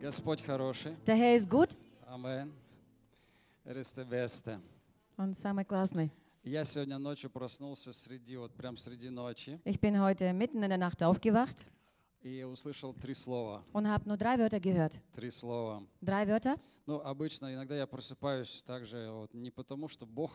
Господь хороший. Der Herr ist gut Амен. Und самый классный. Я сегодня ночью проснулся среди, вот прям среди ночи, Ich bin heute mitten in der Nacht aufgewacht и услышал три слова. und habe nur drei Wörter gehört. Три слова. Drei Wörter. Ну, обычно, иногда я просыпаюсь также вот не потому, что Бог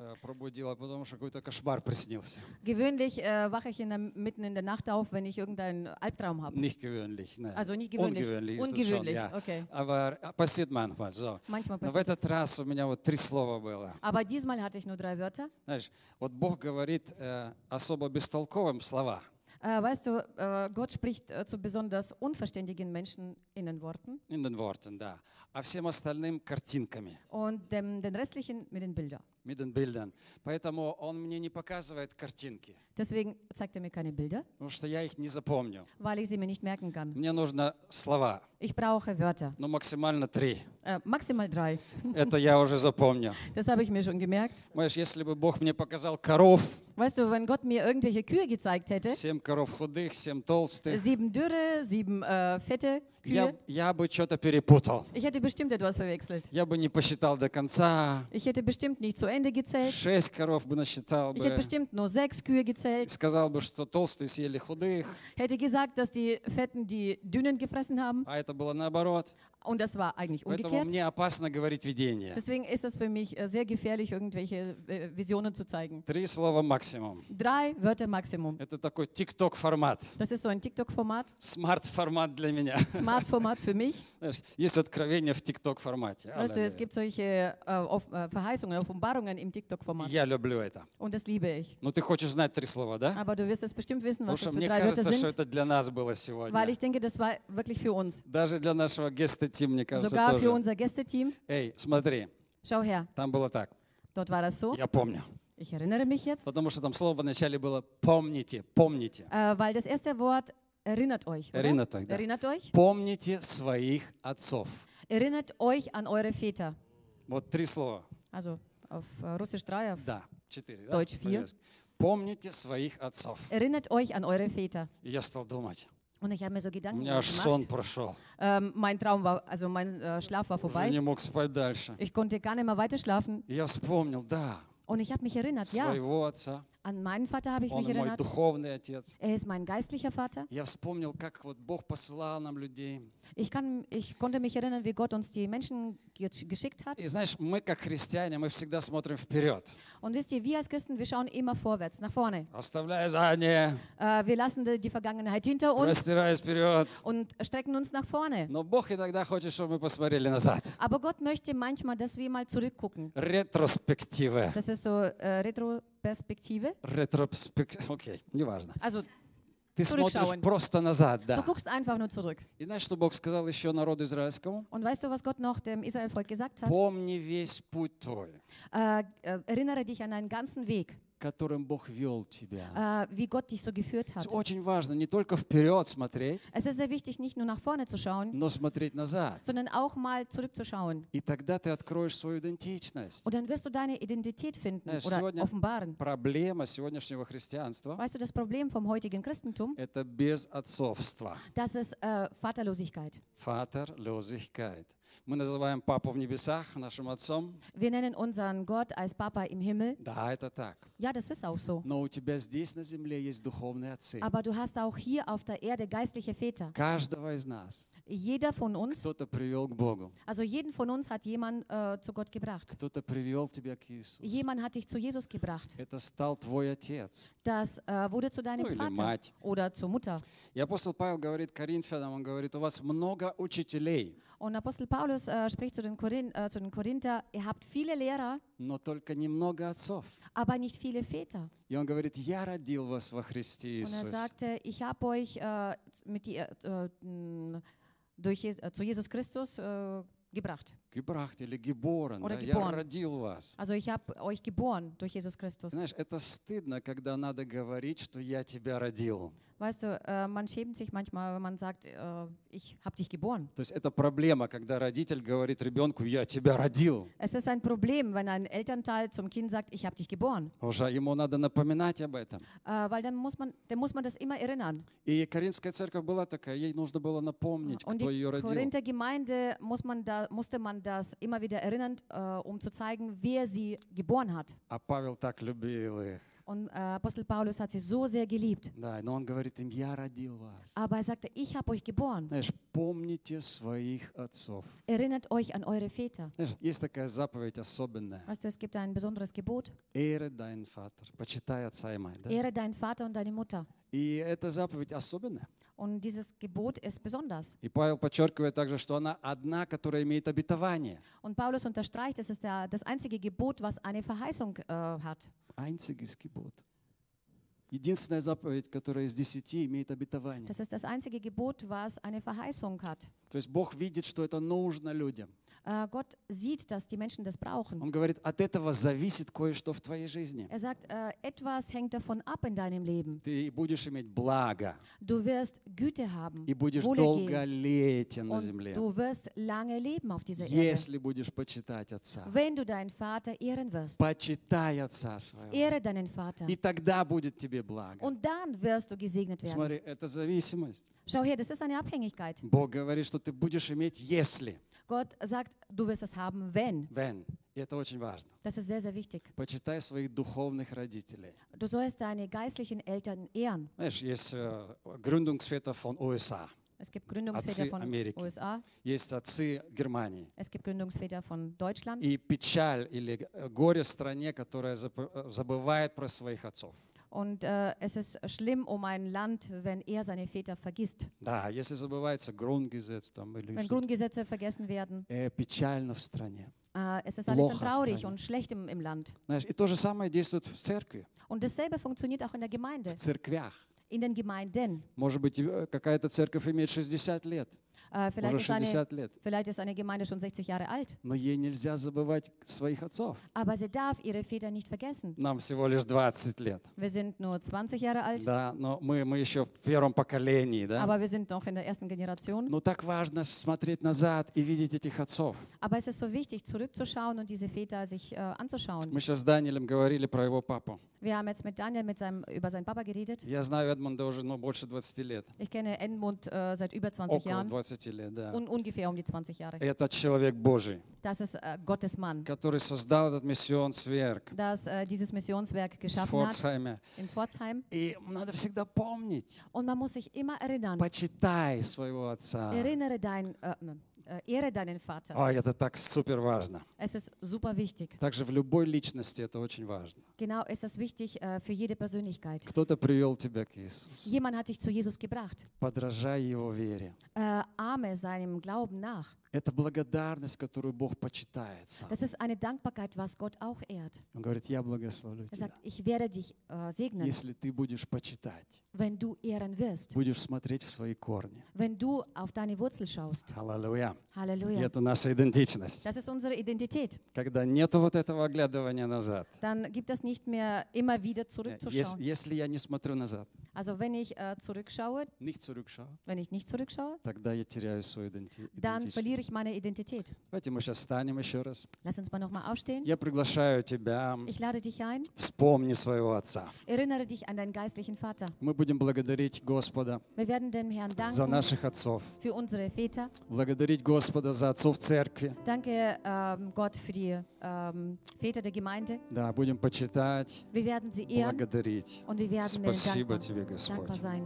э, пробудил, а потому, что какой-то кошмар приснился. Gewöhnlich äh, wache ich in der, mitten in der Nacht auf, wenn ich irgendeinen Albtraum habe. Nicht gewöhnlich. nein. Also nicht gewöhnlich. Ungewöhnlich ist Ungewöhnlich, das schon, ja. okay. Aber passiert manchmal, so. Manchmal Но в passiert этот раз у меня вот три слова было. Aber diesmal hatte ich nur drei Wörter. Знаешь, вот Бог говорит э, особо бестолковым слова. Äh, weißt du, äh, Gott spricht äh, zu besonders unverständigen Menschen in den Worten In den Worten, да. А всем остальным картинками, und dem, den restlichen mit den Bildern. Bildern. Поэтому он мне не показывает картинки, Deswegen zeigt er mir keine Bilder, потому что я их не запомню. weil ich sie mir nicht merken kann. Мне нужно слова, Ich brauche Wörter. ну максимально три. Äh, maximal drei. Это я уже запомню. Das habe ich mir schon gemerkt. Понимаешь, если бы Бог мне показал коров, Weißt du, wenn Gott mir irgendwelche Kühe gezeigt hätte, семь коров худых, семь толстых, sieben dürre, sieben äh, fette я, Kühe, я бы что-то перепутал. ich hätte bestimmt etwas verwechselt. Я бы не посчитал до конца. Ich hätte bestimmt nicht zu Ende gezählt. Шесть коров бы насчитал Ich hätte бы. bestimmt nur sechs Kühe gezählt. сказал бы, что толстые съели худых, Hätte gesagt, dass die Fetten die Dünnen gefressen haben. а это было наоборот. Und das war eigentlich Поэтому umgekehrt. мне опасно говорить видение. Deswegen ist es für mich äh, sehr gefährlich, irgendwelche äh, Visionen zu zeigen. Три слова максимум. Drei Wörter Maximum. Это такой тикток-формат, Das ist so ein TikTok-Format, смарт-формат для меня. Smart-Format für mich. Знаешь, есть откровение в тикток-формате. Weißt du, es gibt solche äh, auf, äh, Verheißungen, Offenbarungen im TikTok-Format. Я люблю это. Und das liebe ich. Ну, ты хочешь знать три слова, да? Aber du wirst es bestimmt wissen, Потому was что das für мне drei Wörter кажется, что sind, это для нас было weil сегодня. ich denke, das war wirklich für uns. Даже для нашего геста-тим, мне кажется, Sogar für тоже. unser Gästeteam. Эй, смотри, Schau her, там было так. dort war das so. Я помню. Ich erinnere mich jetzt, Потому что там слово вначале было «помните», «помните». äh, weil das erste Wort erinnert euch. Oder? Erinnert euch, да. Erinnert euch. Помните своих отцов. Erinnert euch an eure Väter. Вот три слова. Also auf äh, Russisch drei, auf Да, четыре. да, Deutsch vier. по-русски. Помните своих отцов. Erinnert euch an eure Väter. И я стал думать. Und ich habe mir so У Gedanken меня аж сон gemacht. прошел. Ähm, mein Traum war, also mein äh, Schlaf war Уже vorbei. не мог спать дальше. Ich konnte gar nicht mehr weiter schlafen. И я вспомнил, да, Und ich habe mich erinnert, ja, своего отца. an meinen Vater habe ich Он mich мой erinnert. духовный отец. Er ist mein geistlicher Vater. Я вспомнил, как вот Бог посылал нам людей. Ich, kann, ich konnte mich erinnern, wie Gott uns die Menschen ge- geschickt hat. И знаешь, мы как христиане, мы всегда смотрим вперед. Und wisst ihr, wir als Christen, wir schauen immer vorwärts, nach vorne. Оставляя заднее, Äh, wir lassen die, die Vergangenheit hinter uns простираясь вперед. und strecken uns nach vorne. Но Бог иногда хочет, чтобы мы посмотрели назад. Aber Gott möchte manchmal, dass wir mal zurückgucken. Ретроспектива. Das ist so äh, Retroperspektive. Ретроспектива. Окей, неважно. Also Ты смотришь Zurückschauen. просто назад, du да. guckst einfach nur zurück. И знаешь, что Бог сказал еще народу израильскому? Und weißt du, was Gott noch dem Israelvolk gesagt hat? Помни весь путь твой, Äh, äh, erinnere dich an deinen ganzen Weg, Которым Бог вел тебя. äh, wie Gott dich so geführt hat. очень важно не только вперед смотреть, Es ist sehr wichtig, nicht nur nach vorne zu schauen, но смотреть назад. sondern auch mal zurückzuschauen. И тогда ты откроешь свою идентичность. Und dann wirst du deine Identität finden Знаешь, oder offenbaren. проблема сегодняшнего христианства Weißt du, das Problem vom heutigen Christentum, – это безотцовство. das ist äh, Vaterlosigkeit. Vaterlosigkeit. Мы называем Папу в небесах нашим отцом. Wir nennen unseren Gott als Papa im Himmel. Да, это так. Ja, das ist auch so. Но у тебя здесь на земле есть духовные отцы. Aber du hast auch hier auf der Erde geistliche Väter. Каждого из нас Jeder von uns, кто-то привел к Богу. also jeden von uns hat jemand äh, zu Gott gebracht. Кто-то привел тебя к Иисусу. Jemand hat dich zu Jesus gebracht. Это стал твой отец. Das äh, wurde zu deinem Ну Vater мать. oder zur Mutter. И апостол Павел говорит Коринфянам, он говорит, у вас много учителей, Und Apostel Paulus äh, spricht zu den, Korin äh, zu den Korinther, ihr habt viele Lehrer, но только немного отцов. aber nicht viele Väter. И он говорит, я родил вас во Христе Und er Иисусе. sagte, ich habe euch äh, mit die, äh, durch, äh, zu Jesus Christus äh, gebracht. Gebracht или геборен, Oder да, я geboren. родил вас. Also ich habe euch geboren durch Jesus Christus. Знаешь, это стыдно, когда надо говорить, что я тебя родил. Weißt du, äh, man schämt sich manchmal, wenn man sagt, äh, ich habe dich geboren. То есть это проблема, когда родитель говорит ребенку, я тебя родил. Es ist ein Problem, wenn ein Elternteil zum Kind sagt, ich habe dich geboren. Уже ему надо напоминать об этом. Äh, weil dann muss, man, dann muss man das immer erinnern. И Каринская церковь была такая, ей нужно было напомнить, Und кто die ее родил. Korinther Gemeinde muss man da, musste man das immer wieder erinnern, äh, um zu zeigen, wer sie geboren hat. А Павел так любил их. Und äh, Apostel Paulus hat sie so sehr geliebt. Да, но он говорит им, я родил вас. Aber er sagte, ich habe euch geboren. Знаешь, помните своих отцов. Erinnert euch an eure Väter. Знаешь, есть такая заповедь особенная. Weißt du, es gibt ein besonderes Gebot. Эре dein Vater. Почитай отца и мать. Да? Ehre deinen Vater und deine Mutter. И эта заповедь особенная. Und dieses Gebot ist besonders. И Павел подчеркивает также, что она одна, которая имеет обетование. Und Paulus unterstreicht, es ist der, das einzige Gebot, was eine Verheißung äh, hat. Einziges Gebot. Единственная заповедь, которая из десяти имеет обетование. Das ist das einzige Gebot, was eine Verheißung hat. То есть Бог видит, что это нужно людям. Äh, Gott sieht, dass die Menschen das brauchen. Он говорит, от этого зависит кое-что в твоей жизни. Er sagt, äh, etwas hängt davon ab in deinem Leben. Ты будешь иметь благо Du wirst Güte haben, и будешь долголетен на земле, du wirst lange leben auf dieser Erde. если будешь почитать Отца. Wenn du deinen Vater ehren wirst. Почитай Отца своего. Ehre deinen Vater. И тогда будет тебе благо. Und dann wirst du gesegnet werden. Смотри, это зависимость. Schau her, das ist eine Abhängigkeit. Бог говорит, что ты будешь иметь если. Gott sagt, du wirst es haben, wenn. When. И это очень важно. Das ist sehr, sehr wichtig. Почитай своих духовных родителей. Du sollst deine geistlichen Eltern ehren. Знаешь, есть э, Gründungsväter von USA, Es gibt Gründungsväter Отцы von Америки. USA, есть отцы Германии. es gibt Gründungsväter von Deutschland. И печаль или э, горе стране, которая зап- э, забывает про своих отцов. Und äh, es ist schlimm um ein Land, wenn er seine Väter vergisst. Да, если забывается Grundgesetz там или Wenn что-то. Grundgesetze vergessen werden. Э, печально в стране. Äh, es ist alles dann Плохо traurig стране. und schlecht im, im Land. Знаешь, и то же самое действует в церкви, Und dasselbe funktioniert auch in der Gemeinde, в церквях. in den Gemeinden. Может быть, э, какая-то церковь имеет 60 лет, Äh, vielleicht, уже ist eine, 60 лет, vielleicht ist eine Gemeinde schon 60 Jahre alt, но ей нельзя забывать своих отцов. aber sie darf ihre Väter nicht vergessen. Нам всего лишь 20 лет. Wir sind nur 20 Jahre alt, Да, но мы, мы еще в первом поколении, да? aber wir sind noch in der ersten Generation. Но так важно смотреть назад и видеть этих отцов. Aber es ist so wichtig, zurückzuschauen und diese Väter sich äh, anzuschauen. Мы сейчас с Даниэлем говорили про его папу. Wir haben jetzt mit Daniel mit seinem, über seinen Papa geredet. Я знаю Эдмонда уже ну, больше 20 лет. Ich kenne Edmund äh, seit über 20 Около Jahren, 20 лет, да. un ungefähr um die 20 Jahre. Это человек Божий, Das ist äh, Gottes Mann, который создал этот миссионсверк das äh, dieses Missionswerk geschaffen hat Форцхайме. in Pforzheim. И надо всегда помнить, Und man muss sich immer erinnern, почитай своего отца. erinnere dein, äh, äh, ehre deinen Vater. Ой, это так супер важно. Es ist super wichtig. Также в любой личности это очень важно. Genau ist das wichtig äh, für jede Persönlichkeit. Кто-то привел тебя к Иисусу. Jemand hat dich zu Jesus gebracht. Подражай его вере. Äh, ahme seinem Glauben nach. Это благодарность, которую Бог почитает сам. Das ist eine Dankbarkeit, was Gott auch ehrt. Он говорит, я благословлю Er sagt, ich werde dich äh, segnen, Если ты будешь почитать, wenn du ehren wirst, будешь смотреть в свои корни. wenn du auf deine Wurzel schaust. Аллилуйя. И Halleluja. это наша идентичность. Das ist unsere Identität. Когда нету вот этого оглядывания назад. Dann gibt es nicht mehr immer wieder Э, Если, zurückzuschauen. если я не смотрю назад, Also wenn ich äh, zurückschaue, nicht zurückschaue, wenn ich nicht zurückschaue, тогда я теряю свою иденти- dann verliere идентичность. Ich meine Identität. Давайте мы сейчас встанем еще раз. Lass uns mal nochmal aufstehen. Я приглашаю тебя, Ich lade dich ein. вспомни своего отца. Erinnere dich an deinen geistlichen Vater. Мы будем благодарить Господа Wir werden dem Herrn за danken наших отцов. für unsere Väter. Благодарить Господа за отцов церкви. Danke ähm, Gott für die ähm, Väter der Gemeinde. Да, будем почитать, Wir werden sie ehren благодарить. und wir werden Спасибо dankbar, тебе, dankbar Господь. sein.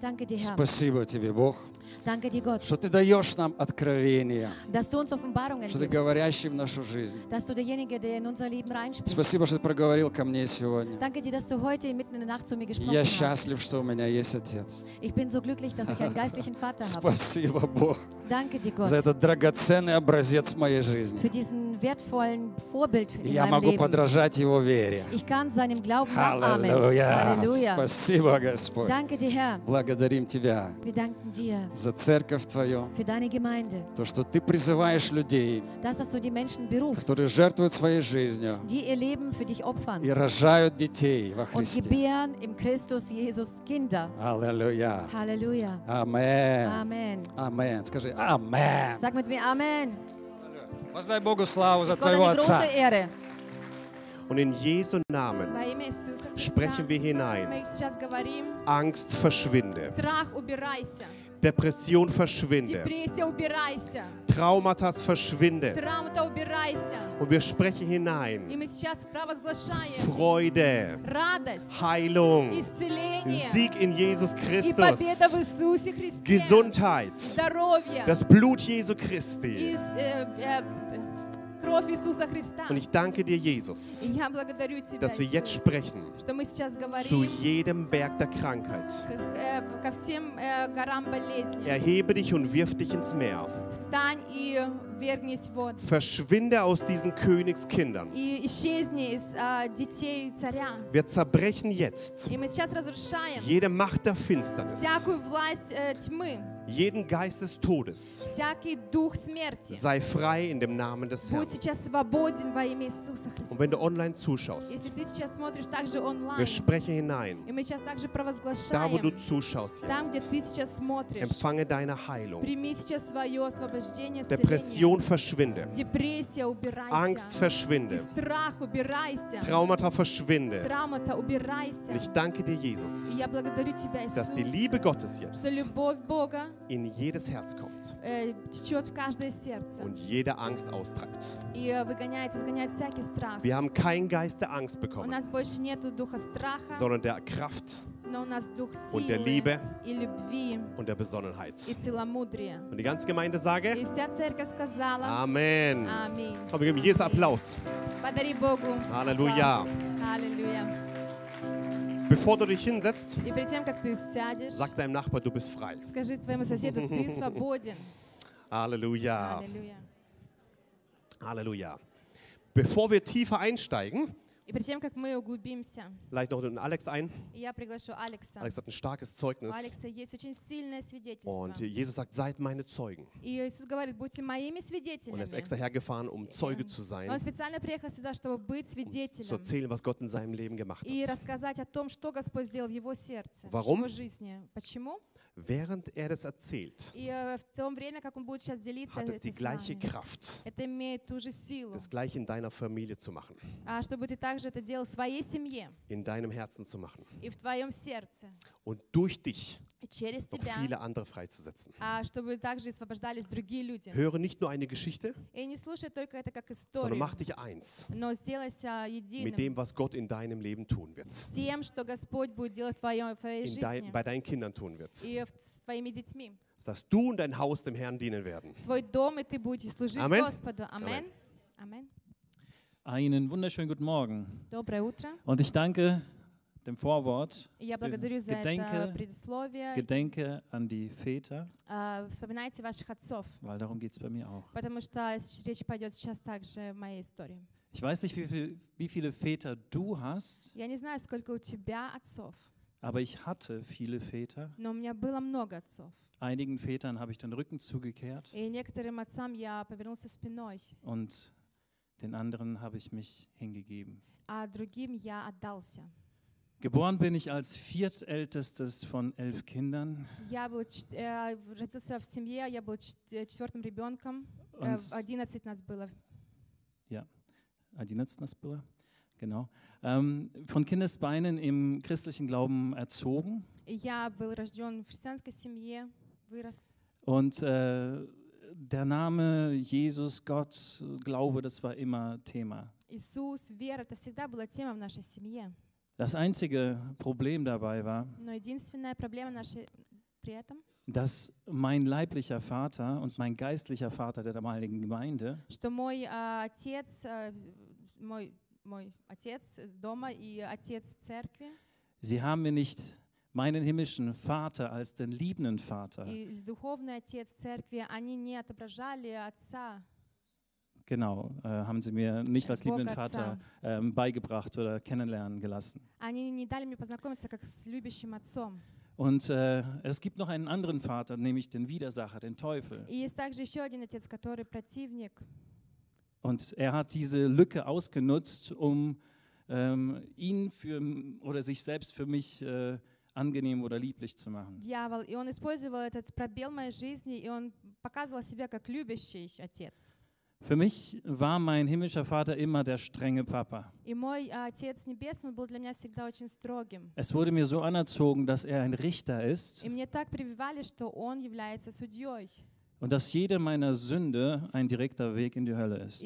Danke dir, Herr. Спасибо тебе, Бог, Danke dir, Gott, что ты даешь нам откровения, dass du uns Offenbarungen что ты gibst. говорящий в нашу жизнь. Dass du derjenige, der in unser Leben reinspricht. Спасибо, что ты проговорил ко мне сегодня. Danke dir, dass du heute mitten in der Nacht zu mir gesprochen Я hast. счастлив, что у меня есть Отец. Ich bin so glücklich, dass ich einen geistlichen Vater habe. Спасибо, Бог, Danke dir, за Gott, этот драгоценный образец в моей жизни. für diesen wertvollen Vorbild И in Я meinem могу Leben. подражать Его вере. Ich kann seinem Glauben nachahmen. Аллилуйя! Halleluja. Спасибо, Господь. Danke dir, Herr. Благодарим Тебя Wir danken dir за церковь Твою, für deine Gemeinde. то, что Ты призываешь людей, Das, dass du die Menschen berufst, которые жертвуют своей жизнью die ihr Leben für dich opfern и рожают детей во und Христе. gebären im Christus Jesus Kinder. Аллилуйя. Halleluja. Амен. Amen. Амен. Скажи Амен. Sag mit mir Amen. Воздай Богу славу за твоего Отца. Ehre. Und in Jesu Namen sprechen wir hinein. Angst verschwinde. Depression verschwinde. Traumata verschwinde. Und wir sprechen hinein. Freude, Heilung, Sieg in Jesus Christus, Gesundheit, das Blut Jesu Christi. Und ich danke dir, Jesus, dass wir jetzt sprechen zu jedem Berg der Krankheit. Erhebe dich und wirf dich ins Meer. Verschwinde aus diesen Königskindern. Wir zerbrechen jetzt jede Macht der Finsternis. Jeden Geist des Todes sei frei in dem Namen des Herrn. Und wenn du online zuschaust, wir sprechen hinein, da wo du zuschaust jetzt, empfange deine Heilung. Depression verschwinde. Angst verschwinde. Traumata verschwinde. Und ich danke dir, Jesus, dass die Liebe Gottes jetzt in jedes Herz kommt und jede Angst austreibt. Wir haben keinen Geist der Angst bekommen, sondern der Kraft und der Liebe und der Besonnenheit. Und die ganze Gemeinde sage Amen. Amen. Komm, wir geben Jesus Applaus. Halleluja. Halleluja. апплауз. Аллилуйя. Bevor du dich hinsetzt, И перед тем, как ты сядешь, sag deinem Nachbar, du bist frei. скажи твоему соседу, ты свободен. Halleluja. Аллилуйя. Halleluja. Bevor wir tiefer einsteigen, И перед тем, как мы углубимся, vielleicht noch den Alex ein. я приглашу Алекса. Alex hat ein starkes У Zeugnis. Алекса есть очень сильное свидетельство. Und Jesus sagt, seid meine Zeugen. И Иисус говорит, будьте моими Und er ist свидетелями. extra hergefahren, um Zeuge zu Он sein, специально приехал сюда, чтобы быть um zu свидетелем erzählen, was Gott in seinem Leben gemacht и hat. рассказать о том, что Господь сделал в его сердце, в Warum? его жизни. Почему? Während er das erzählt, И э, в то время, как он будет сейчас делиться hat es die этим с gleiche нами, Kraft, это имеет ту же силу, das gleiche in deiner Familie zu machen, а чтобы ты также это делал в своей семье in deinem Herzen zu machen и в твоем сердце, und durch dich и через noch тебя, viele andere freizusetzen. а чтобы также освобождались другие люди. Höre nicht nur eine Geschichte, И не слушай только это как sondern историю, mach dich eins но сделайся mit единым dem, was Gott in deinem Leben tun wird, с тем, что Господь будет делать в твоей, в твоей in dein, жизни bei deinen Kindern tun wird, и в- с твоими детьми. dass du und dein Haus dem Herrn dienen werden. Твой дом, и ты будешь служить Amen. Господу. Аминь. Аминь. Einen wunderschönen guten Morgen. Und ich danke dem Vorwort. Gedenke, Gedenke an die Väter. Weil darum geht es bei mir auch. Ich weiß nicht, wie, viel, wie viele Väter du hast. Aber ich hatte viele Väter. Einigen Vätern habe ich den Rücken zugekehrt. Und den anderen habe ich mich hingegeben. а другим я отдался. Geboren bin ich als viertältestes von elf Kindern. Я был, чет- э, родился в семье, я был чет- э, четвертым ребенком. Э, Und в 11 нас было. Adinatz Nasbilla, genau. Ähm, von Kindesbeinen im christlichen Glauben erzogen. И Я был рожден в христианской семье, вырос. Und äh, der Name Jesus, Gott, Glaube, das war immer Thema. Иисус, вера, это всегда была тема в нашей семье. Das einzige Problem dabei war, Но единственная проблема нашей при этом, dass mein leiblicher Vater und mein geistlicher Vater der damaligen Gemeinde что мой а, отец, а, мой, мой отец дома и отец в церкви, Sie haben mir nicht meinen himmlischen Vater als den liebenden Vater. Genau, äh, haben sie mir nicht als liebenden Vater äh, beigebracht oder kennenlernen gelassen. Und äh, es gibt noch einen anderen Vater, nämlich den Widersacher, den Teufel. Und er hat diese Lücke ausgenutzt, um ähm, ihn für, oder sich selbst für mich äh, angenehm oder lieblich zu machen. Дьявол. И он использовал этот пробел в моей жизни, и он показывал себя как любящий отец. Für mich war mein himmlischer Vater immer der strenge Papa. И мой а, Отец Небесный он был для меня всегда очень строгим. Es wurde mir so anerzogen, dass er ein Richter ist И мне так прививали, что он является судьей. und dass jede meiner Sünde ein direkter Weg in die Hölle ist.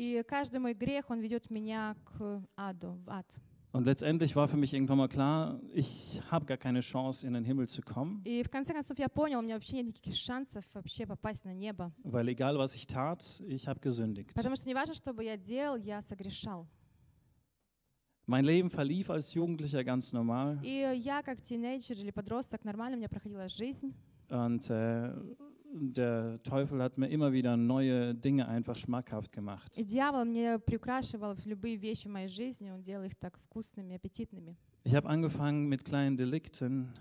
И каждый мой грех, он ведет меня к аду, в ад. Und letztendlich war für mich irgendwann mal klar, ich habe gar keine Chance, in den Himmel zu kommen, И в конце концов я понял, у меня вообще нет никаких шансов вообще попасть на небо. weil egal was ich tat, ich habe gesündigt. Потому что не важно, что бы я делал, я согрешал. Mein Leben verlief als Jugendlicher ganz normal И я, как тинейджер или подросток, нормально у меня проходила жизнь. und äh, der Teufel hat mir immer wieder neue Dinge einfach schmackhaft gemacht. И дьявол мне приукрашивал любые вещи в моей жизни, он делал их так вкусными, аппетитными. Ich habe angefangen mit kleinen Delikten,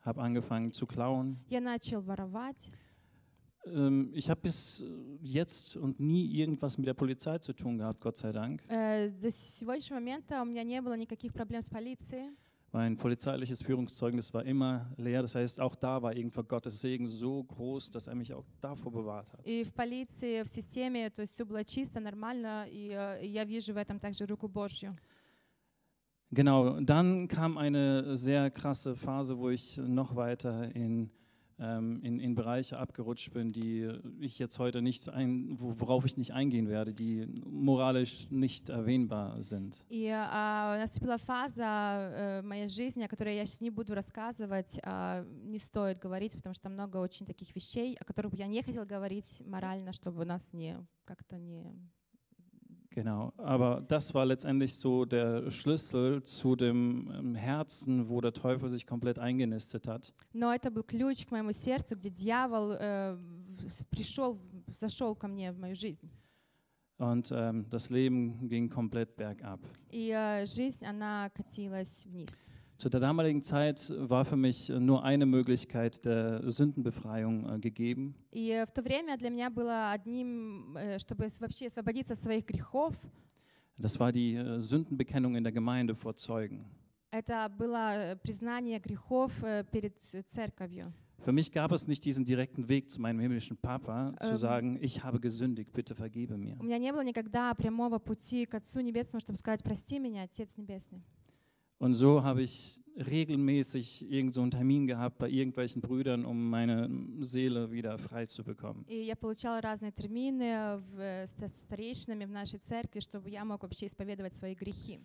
habe angefangen zu klauen. Я начал воровать. Ähm, ich habe bis jetzt und nie irgendwas mit der Polizei zu tun gehabt, Gott sei Dank. Э, До сегодняшнего момента у меня не было никаких проблем с полицией. Mein polizeiliches Führungszeugnis war immer leer. Das heißt, auch da war irgendwo Gottes Segen so groß, dass er mich auch davor bewahrt hat. И в полиции, в системе, то есть все было чисто, нормально, и э, я вижу в этом также руку Божью. Genau, dann kam eine sehr krasse Phase, wo ich noch weiter in, ähm, in, in Bereiche abgerutscht bin, die ich jetzt heute nicht ein, wo- worauf ich nicht eingehen werde, die moralisch nicht erwähnbar sind. И а, наступила фаза э, моей жизни, о которой я сейчас не буду рассказывать, а, не стоит говорить, потому что много очень таких вещей, о которых бы я не хотела говорить морально, чтобы нас не как-то не Genau, aber das war letztendlich so der Schlüssel zu dem ähm, Herzen, wo der Teufel sich komplett eingenistet hat. Но это был ключ к моему сердцу, где дьявол э, в- пришел, зашел ко мне в мою жизнь. Und ähm, das Leben ging komplett bergab. И э, жизнь, она катилась вниз. Zu der damaligen Zeit war für mich nur eine Möglichkeit der Sündenbefreiung äh, gegeben. И э, в то время для меня было одним, э, чтобы с- вообще освободиться от своих грехов, Das war die äh, Sündenbekennung in der Gemeinde vor Zeugen. это было э, признание грехов э, перед э, церковью. Für mich gab es nicht diesen direkten Weg zu meinem himmlischen Papa, zu Ähm. sagen, ich habe gesündigt, bitte vergebe mir. У меня не было никогда прямого пути к Отцу Небесному, чтобы сказать, прости меня, Отец Небесный. Und so habe ich regelmäßig irgend so einen Termin gehabt bei irgendwelchen Brüdern, um meine Seele wieder frei zu bekommen. И я получала разные термины в, э, с с старейшинами в нашей церкви, чтобы я мог вообще исповедовать свои грехи.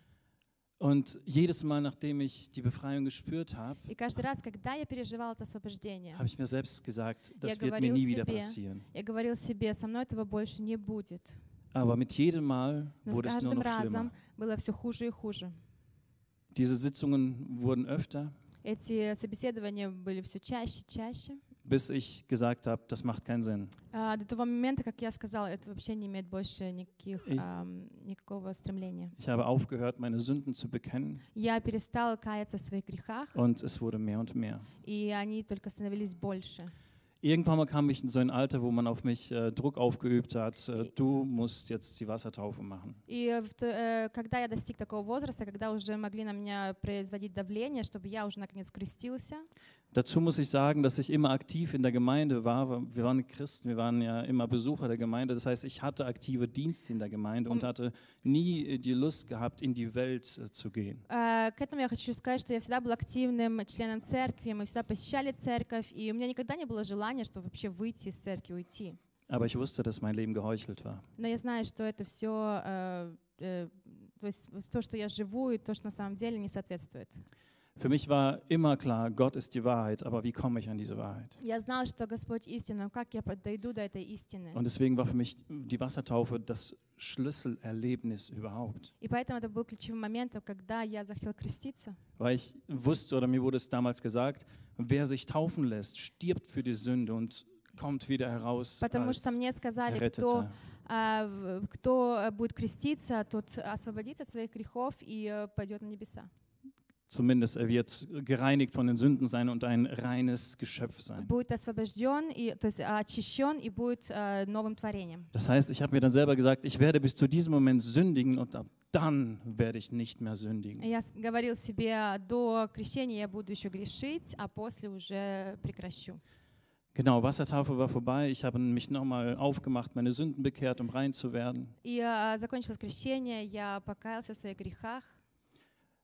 Und jedes Mal, nachdem ich die Befreiung gespürt habe, И каждый раз, когда я переживала это освобождение, habe ich mir selbst gesagt, das Я wird mir говорил nie wieder себе, passieren. я говорил себе, со мной этого больше не будет. Aber mit jedem Mal Но с wurde es nur каждым noch schlimmer. Diese Sitzungen wurden öfter, Эти собеседования были все чаще, чаще. bis ich gesagt habe, das macht keinen Sinn. А, до того момента, как я сказала, это вообще не имеет больше никаких, И- ам, никакого стремления. Ich habe aufgehört, meine Sünden zu bekennen Я перестала каяться в своих грехах, und es wurde mehr und mehr. и они только становились больше. Irgendwann mal kam ich in so ein Alter, wo man auf mich äh, Druck aufgeübt hat, äh, du musst jetzt die Wassertaufe machen. И в то- э, когда я достиг такого возраста, когда уже могли на меня производить давление, чтобы я уже наконец крестился, Dazu muss ich sagen, dass ich immer aktiv in der Gemeinde war. Wir waren Christen, wir waren ja immer Besucher der Gemeinde. Das heißt, ich hatte aktive Dienste in der Gemeinde und Um- hatte nie äh, die Lust gehabt, in die Welt äh, zu gehen. Э, К этому я хочу сказать, что я всегда был активным членом церкви, мы всегда посещали церковь, и у меня никогда не было желания, чтобы вообще выйти из церкви, уйти. Aber ich wusste, dass mein Leben geheuchelt war. Но я знаю, что это все, то есть то, что я живу, и то, что на самом деле не соответствует. Für mich war immer klar, Gott ist die Wahrheit, aber wie komme ich an diese Wahrheit? Я знала, что Господь истинный, но как я дойду до этой истины? Und deswegen war für mich die Wassertaufe das Schlüsselerlebnis überhaupt. И поэтому это был ключевым моментом, когда я захотела креститься. Weil ich wusste, oder mir wurde es damals gesagt, wer sich taufen lässt, stirbt für die Sünde und kommt wieder heraus Потому als что мне сказали, кто, Erretteter. а, в- кто э, будет креститься, тот освободится от своих грехов и э, пойдет на небеса. zumindest er wird gereinigt von den Sünden sein und ein reines Geschöpf sein. будет освобожден, и, то есть очищен и будет э, новым творением. Das heißt, ich habe mir dann selber gesagt, ich werde bis zu diesem Moment sündigen und ab dann werde ich nicht mehr sündigen. Я с- говорил себе, до крещения я буду еще грешить, а после уже прекращу. Genau, Wassertaufe war vorbei. Ich habe mich nochmal aufgemacht, meine Sünden bekehrt, um rein zu werden. И э, закончилось крещение, я покаялся в своих грехах,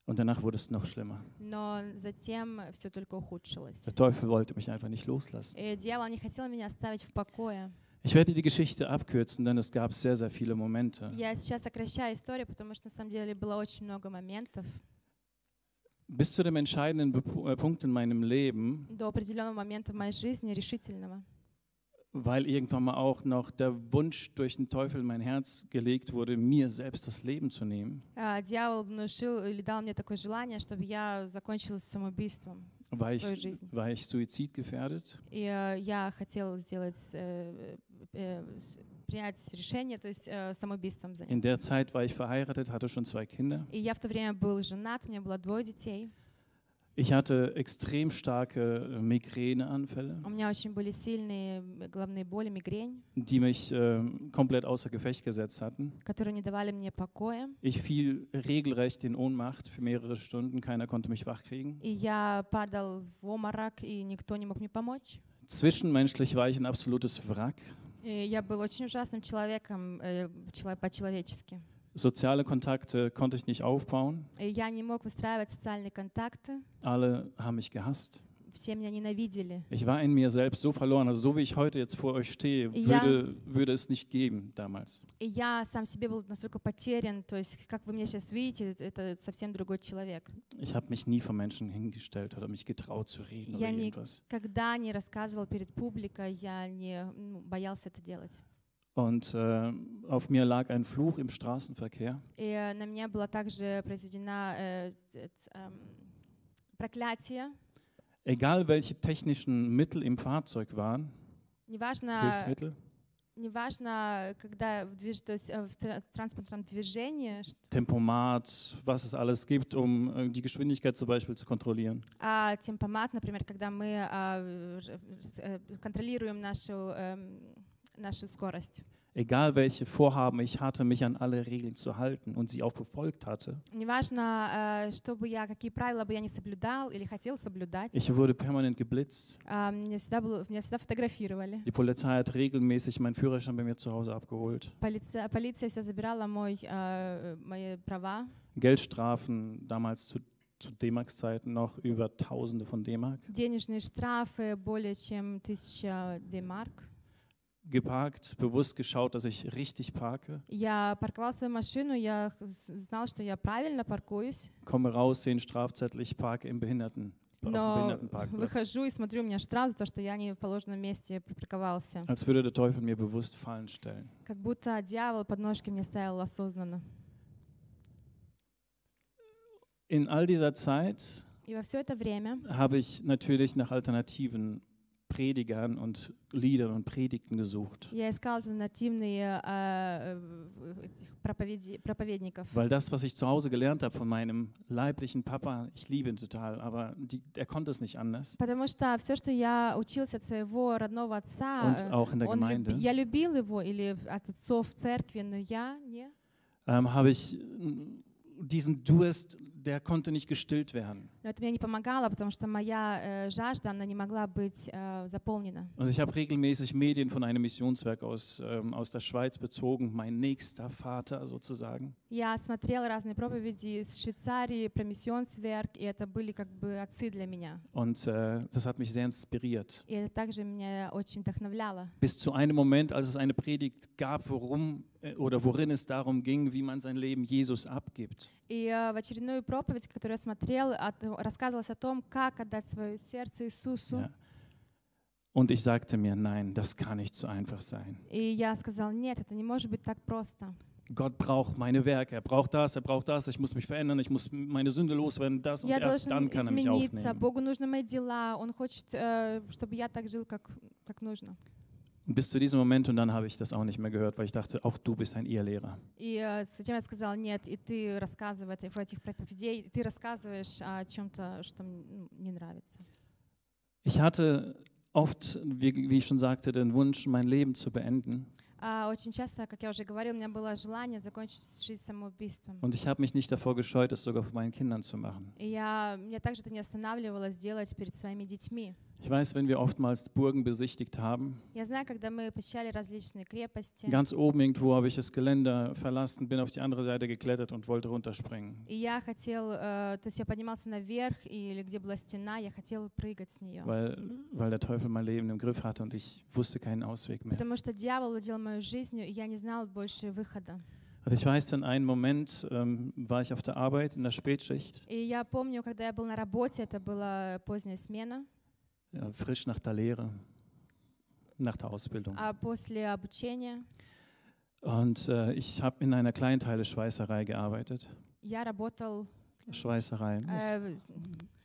Und danach wurde es noch schlimmer. но затем все только ухудшилось. Der Teufel wollte mich einfach nicht loslassen. И дьявол не хотел меня оставить в покое. Ich werde die Geschichte abkürzen, denn es gab sehr, sehr viele Momente. Я сейчас сокращаю историю, потому что на самом деле было очень много моментов. Bis zu dem entscheidenden Bepu- äh, Punkt in meinem Leben, До определенного момента в моей жизни, решительного. weil irgendwann mal auch noch der Wunsch durch den Teufel in mein Herz gelegt wurde, mir selbst das Leben zu nehmen, А, Дьявол внушил или дал мне такое желание, чтобы я закончила самоубийством. war Свою ich, жизнь. war ich suizidgefährdet. И э, я хотела сделать, э, э, с- принять решение, то есть э, самоубийством In заняться. der Zeit war ich verheiratet, hatte schon zwei Kinder. И я в то время был женат, у меня было двое детей. Ich hatte extrem starke äh, Migräneanfälle, У меня очень были сильные м, головные боли, мигрень, die mich äh, komplett außer Gefecht gesetzt hatten. которые не давали мне покоя. Ich fiel regelrecht in Ohnmacht für mehrere Stunden. Keiner konnte mich wachkriegen. И я падал в обморок, и никто не мог мне помочь. Zwischenmenschlich war ich ein absolutes Wrack. И я был очень ужасным человеком э, чело- по-человечески. Soziale Kontakte konnte ich nicht aufbauen. И я не мог выстраивать социальные контакты. Alle haben mich gehasst. Все меня ненавидели. Ich war in mir selbst so verloren. Also so wie ich heute jetzt vor euch stehe, Ja. würde, würde es nicht geben damals. И я сам себе был настолько потерян, то есть, как вы меня сейчас видите, это совсем другой человек. Ich habe mich nie vor Menschen hingestellt oder mich getraut zu reden oder Я не- irgendwas. Когда не рассказывал перед публикой, я не ну, боялся это делать. Und äh, auf mir lag ein Fluch im Straßenverkehr. И э, на меня была также произведена э, т- т- эм, проклятие. Egal welche technischen Mittel im Fahrzeug waren, Неважно, Hilfsmittel, неважно, когда в, движ- то есть, э, в тра- транспортном движении, ш- Tempomat, was es alles gibt, um äh, die Geschwindigkeit zum Beispiel zu kontrollieren. а темпомат, например, когда мы а, р- с- э, контролируем нашу, эм, нашу скорость. Egal welche Vorhaben ich hatte, mich an alle Regeln zu halten und sie auch befolgt hatte, Неважно, э, что бы я, какие правила бы я не соблюдал или хотел соблюдать, ich wurde permanent geblitzt. а, меня, всегда было, меня всегда фотографировали. Die Polizei hat regelmäßig meinen Führerschein bei mir zu Hause abgeholt. Полиция, полиция вся забирала мой, э, мои права. Geldstrafen damals zu, zu D-Max-Zeiten noch über Tausende von D-Mark. Денежные штрафы более чем 1000 D-марк. Geparkt, bewusst geschaut, dass ich richtig parke. Я парковал свою машину, я х- з- знал, что я правильно паркуюсь, Komme raus, sehe einen Strafzettel, ich parke im Behinderten, auf dem но Behindertenparkplatz. выхожу и смотрю, у меня штраф за то, что я не в положенном месте припарковался. Als würde der Teufel mir bewusst Fallen stellen. Как будто дьявол подножки мне ставил осознанно. In all dieser Zeit И во все это время habe ich natürlich nach alternativen Predigern und Liedern und Predigten gesucht. я искал альтернативные э, э, этих проповеди- проповедников. Weil das, was ich zu Hause gelernt habe von meinem leiblichen Papa, ich liebe ihn total, aber die, er konnte es nicht anders. Потому что все, что я учился от своего родного отца, Und э, auch in der он люби- Gemeinde я любил его или от отцов в церкви, но я не. ähm, habe ich mm, diesen Durst, der konnte nicht gestillt werden. Но это мне не помогало, потому что моя э, жажда, она не могла быть э, заполнена. Und ich habe regelmäßig Medien von einem Missionswerk aus, ähm, aus der Schweiz bezogen, mein nächster Vater sozusagen. Я смотрела разные проповеди из Швейцарии про миссионсверк, и это были как бы отцы для меня. Und äh, das hat mich sehr inspiriert. И это также меня очень вдохновляло. Bis zu einem Moment, als es eine Predigt gab, worum äh, oder worin es darum ging, wie man sein Leben Jesus abgibt. И э, в очередную проповедь, которую я смотрел, от- рассказывалось о том, как отдать свое сердце Иисусу. Ja. Und ich sagte mir, nein, das kann nicht so einfach sein. И я сказал, нет, это не может быть так просто. Gott braucht meine Werke, er braucht das, er braucht das, ich muss mich verändern, ich muss meine Sünde loswerden, das und Я erst dann kann er mich aufnehmen. Богу нужны мои дела, Он хочет, э, чтобы я так жил, как, как нужно. Und bis zu diesem Moment und dann habe ich das auch nicht mehr gehört, weil ich dachte, auch du bist ein Irrlehrer. И э, затем я сказала, нет, и ты рассказывай это- в этих проповедей, ты рассказываешь о чем-то, что мне ну, не нравится. Ich hatte oft, wie, wie ich schon sagte, den Wunsch, mein Leben zu beenden. А очень часто, как я уже говорил, у меня было желание закончить жизнь самоубийством. Und ich habe mich nicht davor gescheut, es sogar von meinen Kindern zu machen. И я, меня также это не останавливало сделать перед своими детьми. Ich weiß, wenn wir oftmals Burgen besichtigt haben, Я знаю, когда мы посещали различные крепости, ganz oben irgendwo habe ich das Geländer verlassen, bin auf die andere Seite geklettert und wollte runterspringen. и я хотел, э, то есть я поднимался наверх, или где была стена, я хотел прыгать с нее. Weil, weil der Teufel mein Leben im Griff hatte und ich wusste keinen Ausweg mehr. Потому что дьявол владел моей жизнью, и я не знал больше выхода. Und ich weiß, in einem Moment ähm, war ich auf der Arbeit in der Spätschicht, И я помню, когда я был на работе, это была поздняя смена, ja, frisch nach der Lehre, nach der Ausbildung. а после обучения Und äh, ich habe in einer Kleinteile-Schweißerei gearbeitet. я работал Schweißerei. э,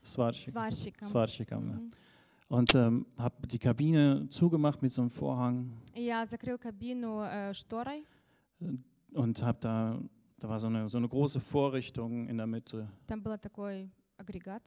Сварщик. сварщиком. Сварщиком, ja. Мгм. Und ähm, habe die Kabine zugemacht mit so einem Vorhang И Я закрыл кабину э, шторой, und habe da, da war so eine, so eine große Vorrichtung in der Mitte, там был такой агрегат,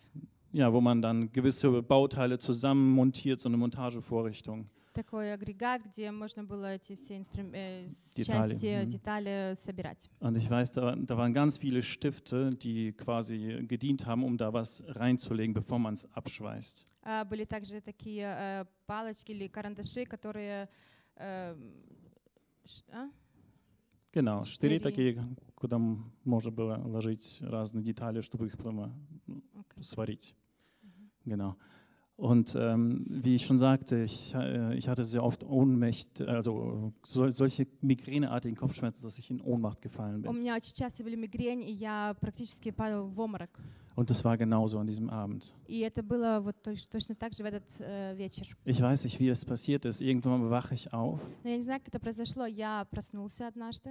ja, wo man dann gewisse Bauteile zusammen montiert, so eine Montagevorrichtung. такой агрегат, где можно было эти все инстру- э, с- Детали, части, мгм. детали собирать. Und ich weiß, da, da waren ganz viele Stifte, die quasi gedient haben, um da was reinzulegen, bevor man es abschweißt. А, Были также такие э, палочки или карандаши, которые... э, ш- а? Genau, штыри Штыри. такие, куда можно было ложить разные детали, чтобы их прямо Окей. сварить. Genau. Und ähm, wie ich schon sagte, ich, äh, ich hatte sehr oft Ohnmächt, äh, also so, solche migräneartigen Kopfschmerzen, dass ich in Ohnmacht gefallen bin. Und das war genauso an diesem Abend. Ich weiß nicht, wie es passiert ist. Irgendwann wache ich auf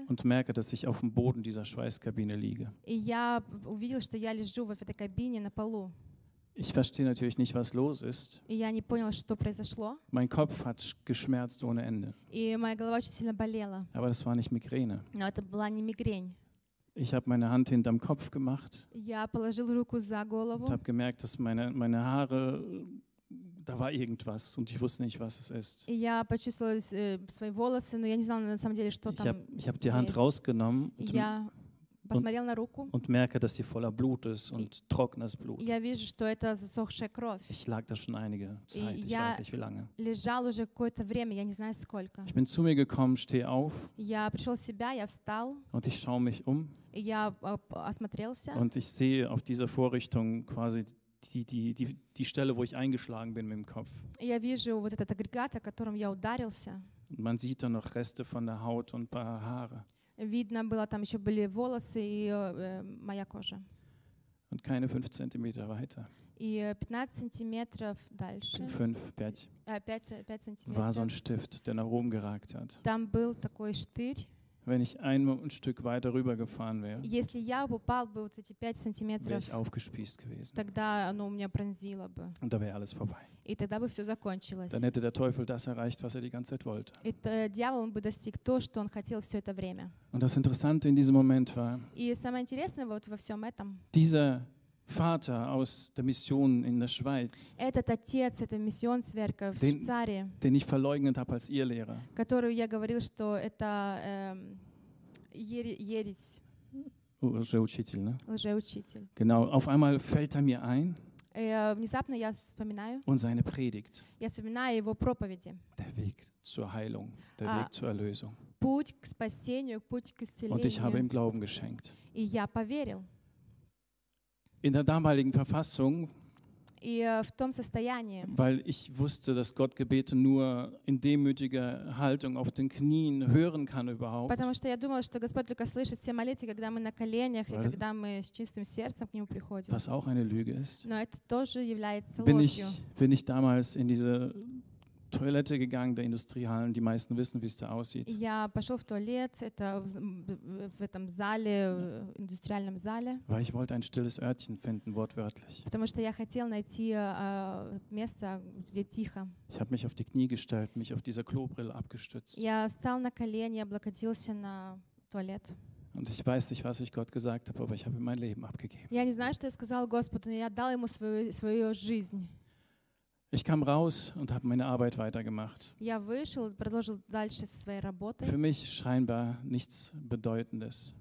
und merke, dass ich auf dem Boden dieser Schweißkabine liege. Ich verstehe natürlich nicht, was los ist. И я не понял, что произошло. Mein Kopf hat geschmerzt ohne Ende. И моя голова очень сильно болела. Aber das war nicht Migräne. Но это была не мигрень. Ich habe meine Hand hinterm Kopf gemacht Я положил руку за голову. und habe gemerkt, dass meine, meine Haare, da war irgendwas und ich wusste nicht, was es ist. И я почувствовала э, свои волосы, но я не знала на самом деле, что Ich там habe ich hab die Hand есть. rausgenommen И und, Я посмотрела на руку, und merke, dass sie voller Blut ist und trockenes Blut. и я вижу, что это засохшая кровь. Ich lag da schon einige Zeit, ich ja- weiß nicht wie lange. Лежал уже какое-то время, я не знаю сколько. Ich bin zu mir gekommen, stehe auf Я пришел в себя, я встал, und ich schaue mich um и я а, п- осмотрелся. und ich sehe auf dieser Vorrichtung quasi die, die, die, die Stelle, wo ich eingeschlagen bin mit dem Kopf. И я вижу вот этот агрегат, о котором я ударился. Und man sieht da noch Reste von der Haut und ein paar Haare. Видно было, там еще были волосы и э, моя кожа. Und keine fünf Zentimeter weiter. И э, 15 сантиметров дальше, Fünf, пять. э, 5, 5 War so ein сантиметров, Stift, der nach oben geragt hat. там был такой штырь. Wenn ich ein, Stück weiter rüber gefahren wäre, Если я упал бы вот эти 5 wäre сантиметров, ich aufgespießt gewesen. тогда оно у меня пронзило бы. Und da wäre alles vorbei. И тогда бы все закончилось. Dann hätte der Teufel das erreicht, was er die ganze Zeit wollte. И дьявол бы достиг то, что он хотел все это время. Und das Interessante in diesem Moment war, И самое интересное вот во всем этом, dieser Vater aus der Mission in der Schweiz, этот отец, это миссионсверка в Den- Швейцарии, den ich verleugnet habe als Irrlehrer, которую я говорил, что это эм, ере- ересь, Лжеучитель, ne? лжеучитель. Genau, auf einmal fällt er mir ein und seine Predigt. Der Weg zur Heilung, der Weg zur Erlösung. Und ich habe ihm Glauben geschenkt. In der damaligen Verfassung И э, в том состоянии, weil ich wusste, dass Gott Gebete nur in demütiger Haltung auf den Knien hören kann überhaupt, потому что я думала, что Господь только слышит все молитвы, когда мы на коленях и Was? когда мы с чистым сердцем к Нему приходим. was auch eine Lüge ist, Но это тоже является bin ich, ложью. bin ich damals in diese Toilette gegangen, der Industriehallen. Die meisten wissen, wie es da aussieht. Я пошел в туалет, это в, з- м, б- в этом зале, э, индустриальном зале, Weil ich wollte ein stilles Örtchen finden, wortwörtlich. потому что я хотел найти э, место, где тихо. Ich habe mich auf die Knie gestellt, mich auf dieser Klobrille abgestützt. Я встал на колени, облокотился на туалет. Und ich weiß nicht, was ich Gott gesagt habe, aber ich habe ihm mein Leben abgegeben. Я не знаю, что я сказал Господу, но я отдал ему свою, свою жизнь. Ich kam raus und habe meine Arbeit weitergemacht. Я вышел, продолжил дальше со своей работой. Für mich scheinbar nichts Bedeutendes.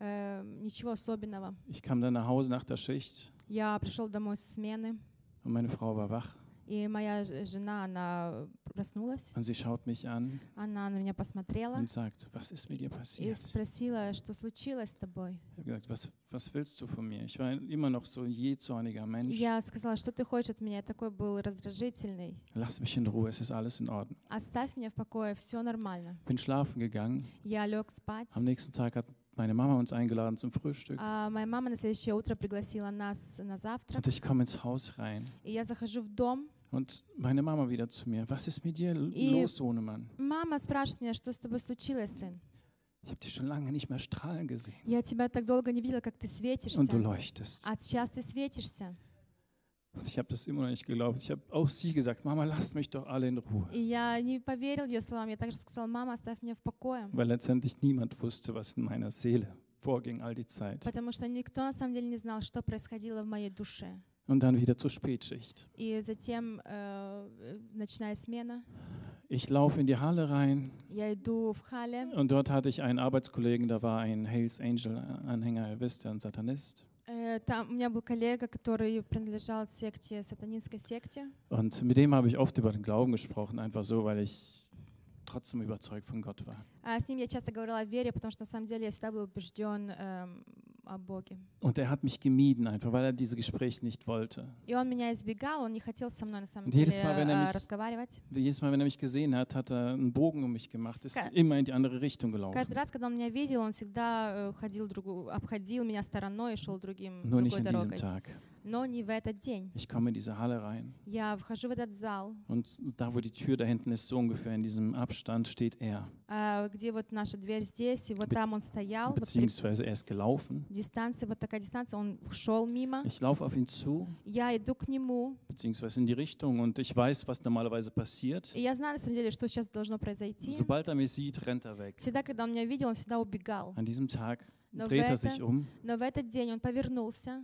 Э, ничего особенного. Ich kam dann nach Hause nach der Schicht Я пришел домой с смены, und meine Frau war wach и моя ж- жена, она проснулась, und sie schaut mich an она на меня посмотрела und sagt, was ist mit dir и passiert? спросила, что случилось с тобой. Ich habe gesagt, was, was willst du von mir? Ich war immer noch so ein jähzorniger Mensch. Я сказала, что ты хочешь от меня? Я такой был раздражительный. Lass mich in Ruhe, es ist alles in Ordnung. Оставь меня в покое, все нормально. Bin schlafen gegangen. Я lег спать. Am nächsten Tag hat meine Mama uns eingeladen zum Frühstück. А моя мама на следующее утро пригласила нас на завтрак. Und ich komme ins Haus rein. И я захожу в дом. Und meine Mama wieder zu mir. Was ist mit dir И- los, Sohnemann? Мама спрашивает меня, что с тобой случилось, сын? Ich habe dich schon lange nicht mehr strahlen gesehen. Я тебя так долго не видела, как ты Und du светишься. leuchtest. А сейчас ты светишься. Und ich habe das immer noch nicht geglaubt. Ich habe auch sie gesagt, Mama, lass mich doch alle in Ruhe. И я не поверил ее словам. Я также сказала, мама, оставь меня в покое. Weil letztendlich niemand wusste, was in meiner Seele vorging all die Zeit. Потому что никто на самом деле не знал, что происходило в моей душе. Und dann wieder zur Spätschicht. И затем э, э, ночная смена. Ich laufe in die Halle rein Я иду в хале. und dort hatte ich einen Arbeitskollegen, da war ein Hells Angel Anhänger, ihr wisst, ein Satanist. Э, Там у меня был коллега, который принадлежал секте, сатанинской секте. Und mit dem habe ich oft über den Glauben gesprochen, einfach so, weil ich trotzdem überzeugt von Gott war. А с ним я часто говорила о вере, потому что на самом деле я всегда был убежден эм, о Боге. Und er hat mich gemieden, einfach weil er diese Gespräche nicht wollte. И он меня избегал, он не хотел со мной на самом Und деле jedes Mal, wenn er э, mich- разговаривать. Jedes Mal, wenn er mich gesehen hat, hat er einen Bogen um mich gemacht, ist Ka- immer in die andere Richtung gelaufen. Каждый раз, когда он меня видел, он всегда э, ходил другу, обходил меня стороной и шел другим, Nur nicht другой an diesem дорогой. Tag. Но не в этот день. Ich komme in diese Halle rein Я вхожу в этот зал, und da, wo die Tür da hinten ist, so ungefähr in diesem Abstand steht er. а, где вот наша дверь здесь, и вот Be- там он стоял, вот при Beziehungsweise er ist gelaufen. Дистанции, вот такая дистанция, он шел мимо. Ich laufe auf ihn zu, Я иду к нему, beziehungsweise in die Richtung und ich weiß, was normalerweise passiert. и я знаю на самом деле, что сейчас должно произойти. Sobald er mich sieht, rennt er weg. Всегда, когда он меня видел, он всегда убегал. An diesem Tag Но dreht er sich um, но в этот день он повернулся,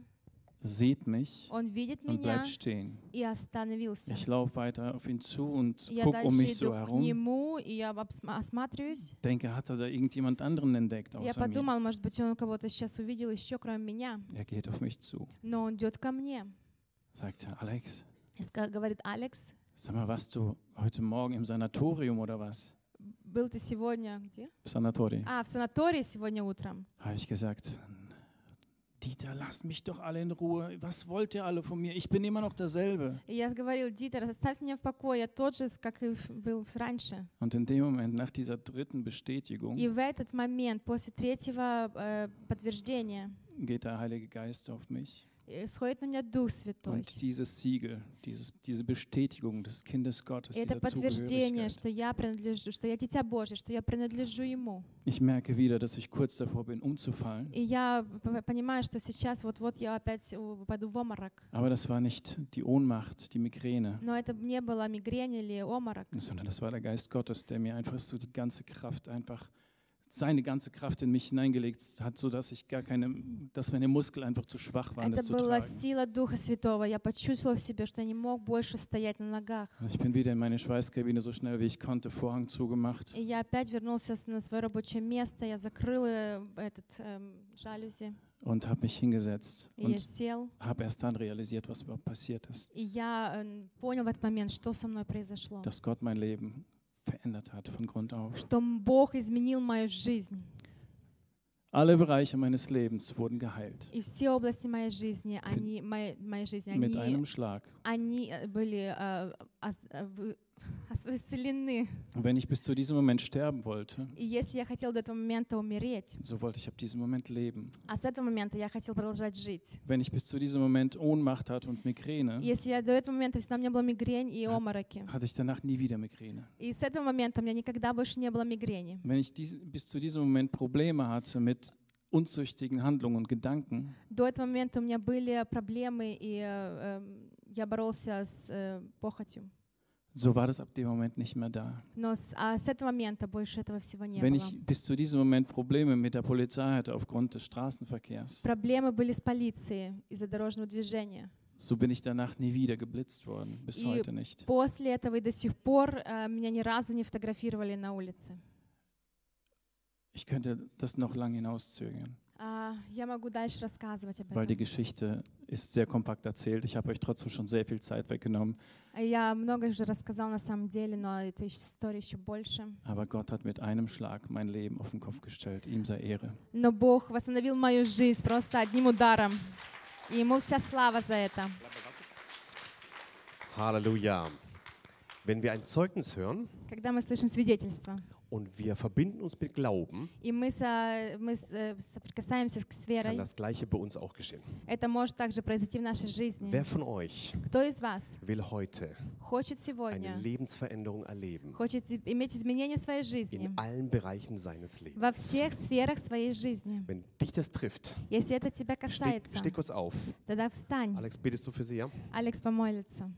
sieht mich он видит und меня bleibt stehen. и остановился. Ich laufe weiter auf ihn zu und Я gucke um дальше mich so иду к herum. нему, и я обсма- осматриваюсь. Denke, hat er da irgendjemand anderen entdeckt Я außer mir? подумал, может быть, он кого-то сейчас увидел еще, кроме меня. Er geht auf mich zu, Но он идет ко мне. sagt er, Alex, И ска- говорит, Алекс, sag mal, warst du heute Morgen im Sanatorium oder was? был ты сегодня где? Im Sanatorium. А, в санатории сегодня утром. Habe ich gesagt, Dieter, lass mich doch alle in Ruhe. Was wollt ihr alle von mir? Ich bin immer noch derselbe. И я говорил, Дитер, оставь меня в покое, я тот же, как и в- был раньше. Und in dem Moment, nach dieser dritten Bestätigung, И в этот момент, после третьего э, подтверждения, geht der Heilige Geist auf mich. э, сходит на меня Дух Святой. Und dieses Siegel, dieses, diese Bestätigung des Kindes Gottes, И это dieser подтверждение, Zugehörigkeit. что я принадлежу, что я дитя Божье, что я принадлежу Ему. Ich merke wieder, dass ich kurz davor bin, umzufallen. И я п- понимаю, что сейчас вот-вот я опять э, упаду в оморок. Aber das war nicht die Ohnmacht, die Migräne, Но это не было мигрень или оморок. sondern das war der Geist Gottes, der mir einfach so die ganze Kraft einfach seine ganze Kraft in mich hineingelegt hat, sodass ich gar keine, dass meine Muskeln einfach zu schwach waren, Это das zu была tragen. сила Духа Святого. Я почувствовала в себе, что я не мог больше стоять на ногах. Ich bin wieder in meine Schweißkabine so schnell wie ich konnte, Vorhang zugemacht И я опять вернулся с- на свое рабочее место. Я закрыла этот эм, жалюзи. und habe mich hingesetzt И я und сел. habe erst dann realisiert, was überhaupt passiert ist, И я э, понял в этот момент, что со мной произошло. dass Gott mein Leben verändert hat von Grund auf. Что Бог изменил мою жизнь. Alle Bereiche meines Lebens wurden geheilt И все области моей жизни, они, моей, моей жизни, mit они, einem Schlag. они э, были э, ос- э, вы- ос- исцелены. Und wenn ich bis zu diesem Moment sterben wollte, И если я хотел до этого момента умереть, so wollte ich ab diesem Moment leben. а с этого момента я хотел продолжать жить. Wenn ich bis zu diesem Moment Ohnmacht hatte und Migräne, Если я до этого момента, всегда у меня была мигрень и омороки. hatte ich danach nie wieder Migräne. И с этого момента у меня никогда больше не было мигрени. Wenn ich dies, bis zu diesem Moment Probleme hatte mit unzüchtigen Handlungen und Gedanken, До этого момента у меня были проблемы, и э, эм, я боролся с э, похотью. so war das ab dem Moment nicht mehr da. Но с, а с этого момента больше этого всего не Wenn было. ich bis zu diesem Moment Probleme mit der Polizei hatte aufgrund des Straßenverkehrs, Проблемы были с полицией из-за дорожного движения. so bin ich danach nie wieder geblitzt worden, bis И heute nicht. После этого и до сих пор э, меня ни разу не фотографировали на улице. Ich könnte das noch lang hinauszögern, А, я могу дальше рассказывать об weil die этом. Geschichte ist sehr kompakt erzählt. Ich habe euch trotzdem schon sehr viel Zeit weggenommen, Я много уже рассказал на самом деле, но эта история еще больше. aber Gott hat mit einem Schlag mein Leben auf den Kopf gestellt. Ihm sei Ehre. Но Бог восстановил мою жизнь просто одним ударом. И Ему вся слава за это. Halleluja. Wenn wir ein Zeugnis hören Когда мы слышим свидетельство, und wir verbinden uns mit Glauben, и мы, со- мы с- э, соприкасаемся с kann сферой, das Gleiche bei uns auch geschehen. это может также произойти в нашей жизни. Wer von euch Кто из вас will heute хочет eine сегодня, Lebensveränderung erleben хочет и- иметь изменения в своей жизни, in allen Bereichen seines Lebens? во всех сферах своей жизни? Wenn dich das trifft, Если это тебя steh, касается, steh kurz auf. тогда встань. Alex, betest du für sie, ja? Алекс помолится.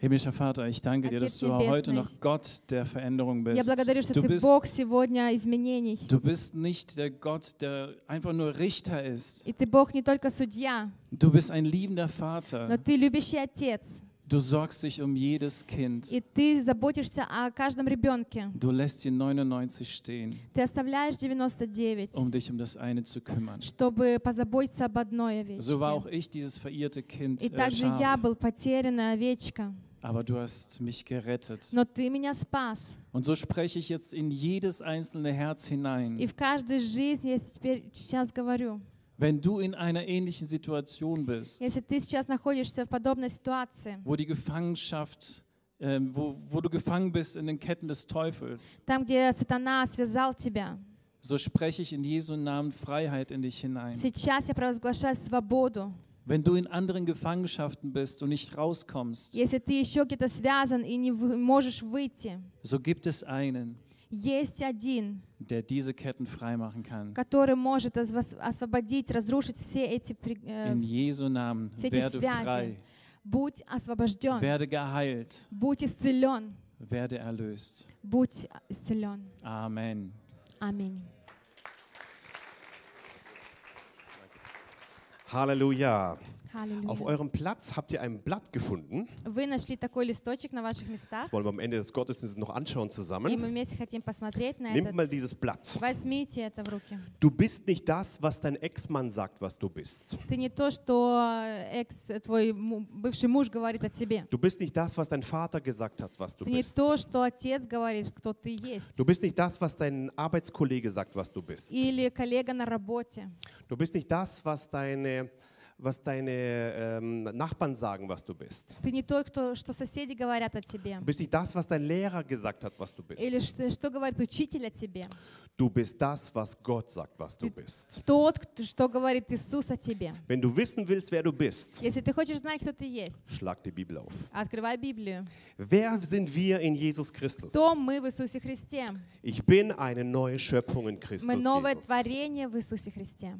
Himmlischer Vater, ich danke dir, dass Отец du heute Небесный, noch Gott der Veränderung Я bist. благодарю, что Du ты bist, Бог сегодня изменений. du bist nicht der Gott, der einfach nur Richter ist. И ты Бог не только судья, Du bist ein liebender но Vater. ты любящий отец. Du sorgst dich um jedes Kind. И ты заботишься о каждом ребенке. Du lässt die 99 stehen, Ты оставляешь 99, um dich um das eine zu kümmern. чтобы позаботиться об одной So war auch овечке. ich dieses verirrte Kind, И äh, также я Schaf. был потерянная овечка, aber du hast mich gerettet. но ты меня спас. Und so spreche ich jetzt in jedes einzelne Herz И hinein. в каждой жизни я теперь сейчас говорю, Wenn du in einer ähnlichen Situation bist, если ты сейчас находишься в подобной ситуации, wo die Gefangenschaft, ähm, wo, wo du gefangen bist in den Ketten des Teufels, там, где сатана связал тебя, so spreche ich in Jesu Namen Freiheit in dich hinein. сейчас я провозглашаю свободу. Wenn du in anderen Gefangenschaften bist und nicht rauskommst, Если ты еще где-то связан и не вы- можешь выйти, so gibt es einen, есть один, der diese Ketten freimachen kann. который может освос- освободить, разрушить все эти... при- э, In Jesu Namen все эти werde связи. frei, Будь освобожден, werde geheilt, будь исцелен, werde erlöst. будь исцелен. Amen. Аминь. Hallelujah. Halleluja. Auf Аллилуйя. eurem Platz habt ihr ein Blatt gefunden. Вы нашли такой листочек на ваших местах, Das wollen wir am Ende des Gottesdienstes noch anschauen и мы zusammen. вместе хотим посмотреть на Nehmt mal этот. dieses Blatt. Возьмите это в руки. Du bist nicht das, was dein Ex-Mann sagt, was du bist. Ты не то, что экс, твой му- бывший муж говорит о тебе. Du bist nicht das, was dein Vater gesagt hat, was du Ты не bist. то, что отец говорит, кто ты есть. Du bist nicht das, was dein Arbeitskollege sagt, was du bist. Или коллега на работе. Du bist nicht das, was deine, was deine ähm, Nachbarn sagen, was du bist. Ты не то, кто, что соседи говорят о тебе. Du bist nicht das, was dein Lehrer gesagt hat, was du Или bist. что, что говорит учитель о тебе. Du bist das, was Gott sagt, was du bist. Тот, кто- что говорит Иисус о тебе. Wenn du wissen willst, wer du bist, Если ты хочешь знать, кто ты есть, schlag die Bibel auf. открывай Библию. Wer sind wir in Jesus Christus? Кто мы в Иисусе Христе? Ich bin eine neue Schöpfung in Мы Christus новое Jesus. творение в Иисусе Христе.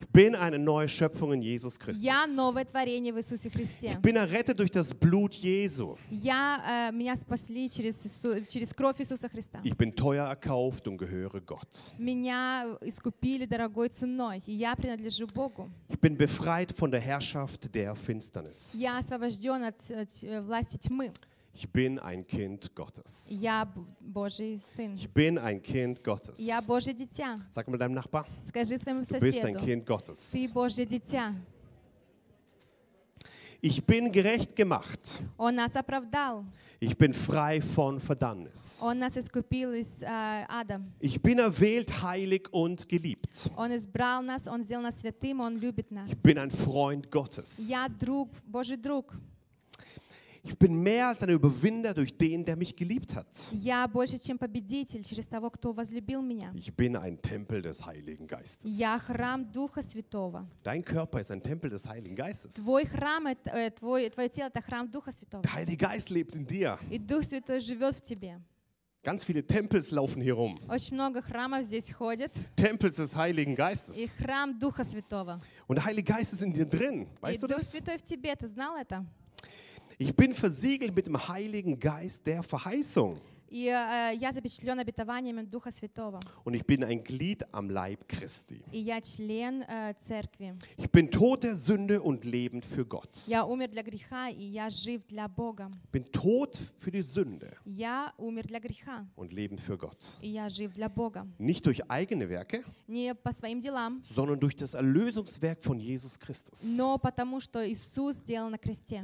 Ich bin eine neue Schöpfung in Jesus Christus. Я новое творение в Иисусе Христе. Ich bin errettet durch das Blut Jesu. Я, э, меня спасли через, Иису- через кровь Иисуса Христа. Ich bin teuer erkauft und gehöre Gott. Меня искупили дорогой ценой, и я принадлежу Богу. Ich bin befreit von der Herrschaft der Finsternis. Я освобожден от э, т- власти тьмы. Ich bin ein Kind Gottes. Я Б- Божий сын. Ich bin ein Kind Gottes. Я Божье дитя. Sag mal deinem Nachbar, Скажи своему du bist ein соседу, Kind Gottes. ты Божье дитя. Ich bin gerecht gemacht. Он нас оправдал. Ich bin frei von Verdammnis. Он нас искупил из э, ада. Ich bin erwählt, heilig und geliebt. Он избрал нас, Он сделал нас святым, Он любит нас. Ich bin ein Freund Gottes. Я друг, Божий друг. Ich bin mehr als ein Überwinder durch den, der mich geliebt hat. Я больше, чем победитель через того, кто возлюбил меня. Ich bin ein Tempel des Heiligen Geistes. Я храм Духа Святого. Dein Körper ist ein Tempel des Heiligen Geistes. Твой храм, это, э, твой, твое тело — это храм Духа Святого. Der Heilige Geist lebt in dir. И Дух Святой живет в тебе. Ganz viele Tempels laufen hier rum. Очень много храмов здесь ходит. Tempels des Heiligen И Geistes. храм Духа Святого. Und der Heilige Geist ist in dir drin. И Weißt du Дух das? Святой в тебе. Ты знал это? Ich bin versiegelt mit dem Heiligen Geist der Verheißung. Und ich bin ein Glied am Leib Christi. Ich bin tot der Sünde und lebend für Gott. Ich bin tot für die Sünde. Und lebend für Gott. Nicht durch eigene Werke, sondern durch das Erlösungswerk von Jesus Christus.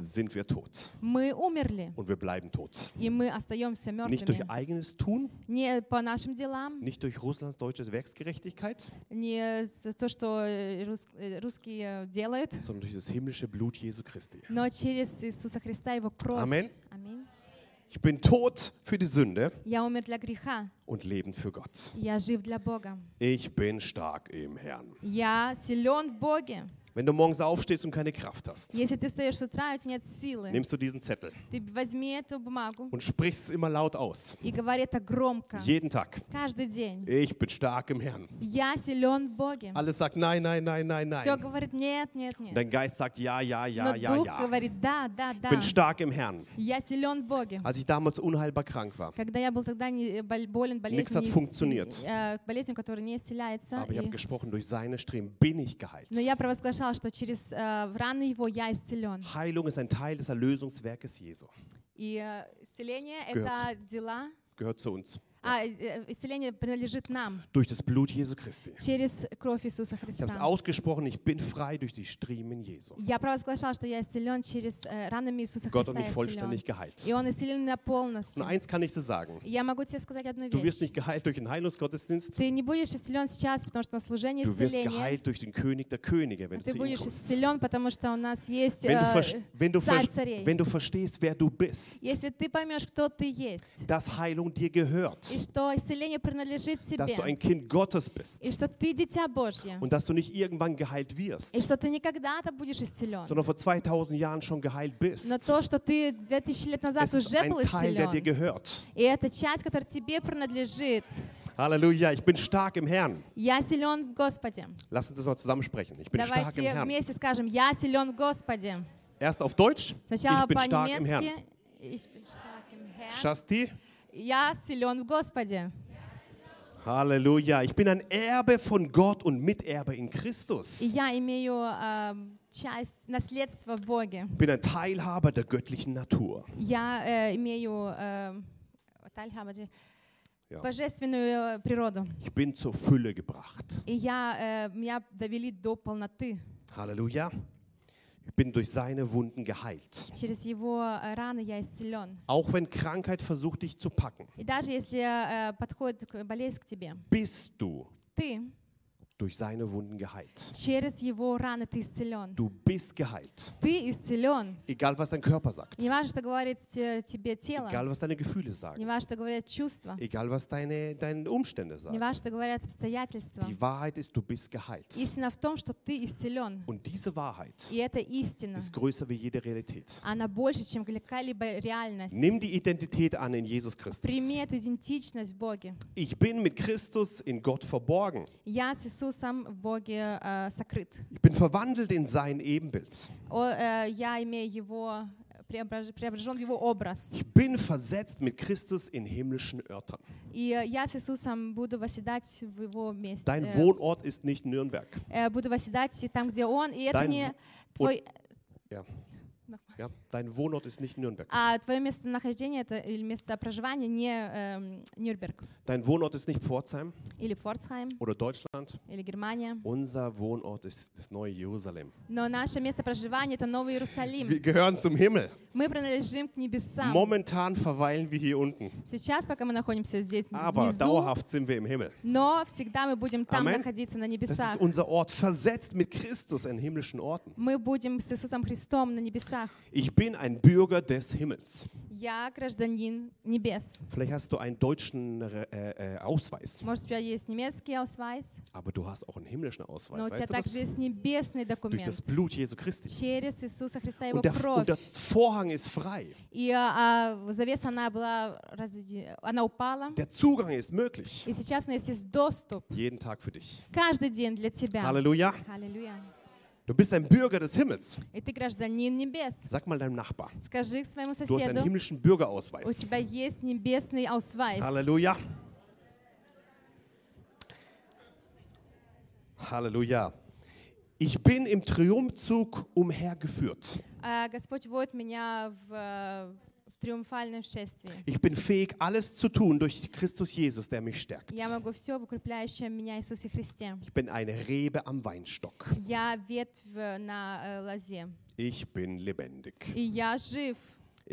Sind wir tot. Und wir bleiben tot. Nicht durch мертвыми. eigenes Tun, Не по нашим делам, nicht durch Russlands deutsche Werksgerechtigkeit, не за то, что э, рус- э, русские делают, sondern durch das himmlische Blut Jesu Christi. но через Иисуса Христа, Его кровь. Amen. Аминь. Ich bin tot für die Sünde Я умер для греха, und lebend für Gott. я жив для Бога. Ich bin stark im Herrn. Я силен в Боге. Wenn du morgens aufstehst und keine Kraft hast, Если ты встаешь с утра, и у тебя нет силы, nimmst du diesen Zettel ты возьми эту бумагу und sprichst es immer laut aus. и говори это громко, Jeden Tag. каждый день. Ich bin stark im Herrn. Я силен в Боге. Alles sagt nein, nein, nein, nein, Все nein. говорит нет, нет, нет. Dein Geist sagt ja, ja, ja, Но ja, Дух ja. говорит да, да, Ich да. bin stark im Herrn. Я силен в Боге. Als ich damals unheilbar krank war, Когда я был тогда не- бол- болен Nichts болезнью, hat не funktioniert. исцел- э, болезнью, которая не исцеляется, aber ich habe и- gesprochen, durch seine Striemen bin ich geheilt. но я Провозглашала, что через э, раны Его я исцелен. Heilung ist ein Teil des Erlösungswerkes Jesu. И э, исцеление — это дела, Gehört zu uns. а э, исцеление принадлежит нам Durch das Blut Jesu Christi. через кровь Иисуса Ich habe es Христа. ausgesprochen, ich bin frei durch die Striemen Jesu. Я провозглашала, что я исцелен через э, ранами Иисуса Gott hat Христа. mich я vollständig исцелен. geheilt. И Он исцелил меня Und полностью. eins kann ich dir sagen. И Я могу тебе сказать одну Du wirst вещь. nicht geheilt durch den Heilungsgottesdienst. Ты не будешь исцелен сейчас, потому что на служении Du wirst исцеления. geheilt durch den König der Könige, wenn du Ты zu ihm будешь kommst. исцелен, потому что у нас есть Wenn du, э, vers- wenn, du царь ver- царей. wenn du verstehst, wer du bist, Если ты поймешь, кто ты есть, dass Heilung dir gehört, и что исцеление принадлежит dass du тебе, ein Kind Gottes bist и что ты дитя Божье, und dass du nicht irgendwann geheilt wirst, и что ты не когда-то будешь исцелен, sondern vor 2000 Jahren schon geheilt bist. но то, что ты 2000 лет назад Es ist уже ein был Teil, der dir исцелен, gehört. и это часть, которая тебе принадлежит. Halleluja, ich bin stark im Herrn. Я силен в Господе. Lass uns das mal zusammen sprechen. Ich bin stark im Давайте Herrn. вместе скажем, я силен в Господе. Erst auf Deutsch. Сначала Ich bin stark im Herrn. по-немецки. Ich bin stark im Herrn. Shasti. Я силен в Господе. Halleluja. Ich bin ein Erbe von Gott und Miterbe in И Christus. я имею эм, часть наследства в Боге. Ich bin ein Teilhaber der göttlichen Natur. Я э, имею эм, Teilhabe, Ja. божественную э, природу. Ich bin zur Fülle gebracht. И я, э, меня довели до полноты. Halleluja. Ich bin durch seine Wunden geheilt. Через его э, раны я исцелен. Auch wenn Krankheit versucht, dich zu packen, И даже если э, подходит к- болезнь к тебе, bist du ты durch seine Wunden geheilt. через его раны ты исцелен. Du bist geheilt. Ты исцелен. Egal, was dein Körper sagt. Не важно, что говорит те- тебе тело, Egal, was deine Gefühle не sagen. важно, что говорят чувства, Egal, was deine, deine Umstände не sagen. важно, что говорят обстоятельства. Die Wahrheit ist, du bist geheilt. Истина в том, что ты исцелен. Und diese Wahrheit И это истина. ist größer wie jede Realität. Она больше, чем какая-либо реальность. Nimm die Identität an in Jesus Christus. Прими эту идентичность в Боге. Ich bin mit Christus in Gott verborgen. Я с Иисусом в Боге э, сокрыт. Ich bin verwandelt in sein Ebenbild. О, э, я имею его, преображ- преображен в его образ. Ich bin versetzt mit Christus in himmlischen Örtern. И э, я с Иисусом буду восседать в его месте. Dein э, Wohnort ist nicht Nürnberg. э, буду восседать там, где он. И это Dein не В- твой... Ja. Ja, dein Wohnort ist nicht Nürnberg. А твое местонахождение это, или место проживания не эм, Нюрнберг Dein Wohnort ist nicht Pforzheim или Форцхайм oder Deutschland. или Германия. Unser Wohnort ist das neue Jerusalem. Но наше место проживания это Новый Wir Иерусалим. gehören zum Himmel. Мы принадлежим к небесам. Momentan verweilen wir hier unten, Сейчас, пока мы находимся здесь aber внизу, dauerhaft sind wir im Himmel. но всегда мы будем там Amen. находиться на Das небесах. ist unser Ort, versetzt mit Christus in himmlischen Orten. Мы будем с Иисусом Христом на небесах. Ich bin ein Bürger des Himmels. Я гражданин небес. Vielleicht hast du einen deutschen äh, äh, Ausweis, Может, у тебя есть немецкий ausweis, aber du hast auch einen himmlischen но Ausweis. у тебя Weißt du das? также есть небесный Durch das документ. Blut Jesu Christi. Через Иисуса Христа, Его Und der, кровь. und der Vorhang ist frei. И а, завеса, она была, разъеди- она упала. Der Zugang ist möglich. И сейчас у нас есть доступ Jeden Tag für dich. каждый день для тебя. Halleluja. Аллилуйя. Du bist ein Bürger des Himmels. И ты гражданин небес. Sag mal deinem Nachbar. Скажи к своему Du hast einen соседу, himmlischen у Bürgerausweis. тебя есть небесный ausweis. Halleluja. Halleluja. Ich bin im Triumphzug umhergeführt. А, Господь водит меня в, э, в триумфальном шествии. Ich bin fähig, alles zu tun durch Christus Jesus, der mich stärkt. Я могу все в укрепляющем меня Иисусе Христе. Ich bin eine Rebe am Weinstock. Я ветвь на э, лозе. Ich bin lebendig. И я жив.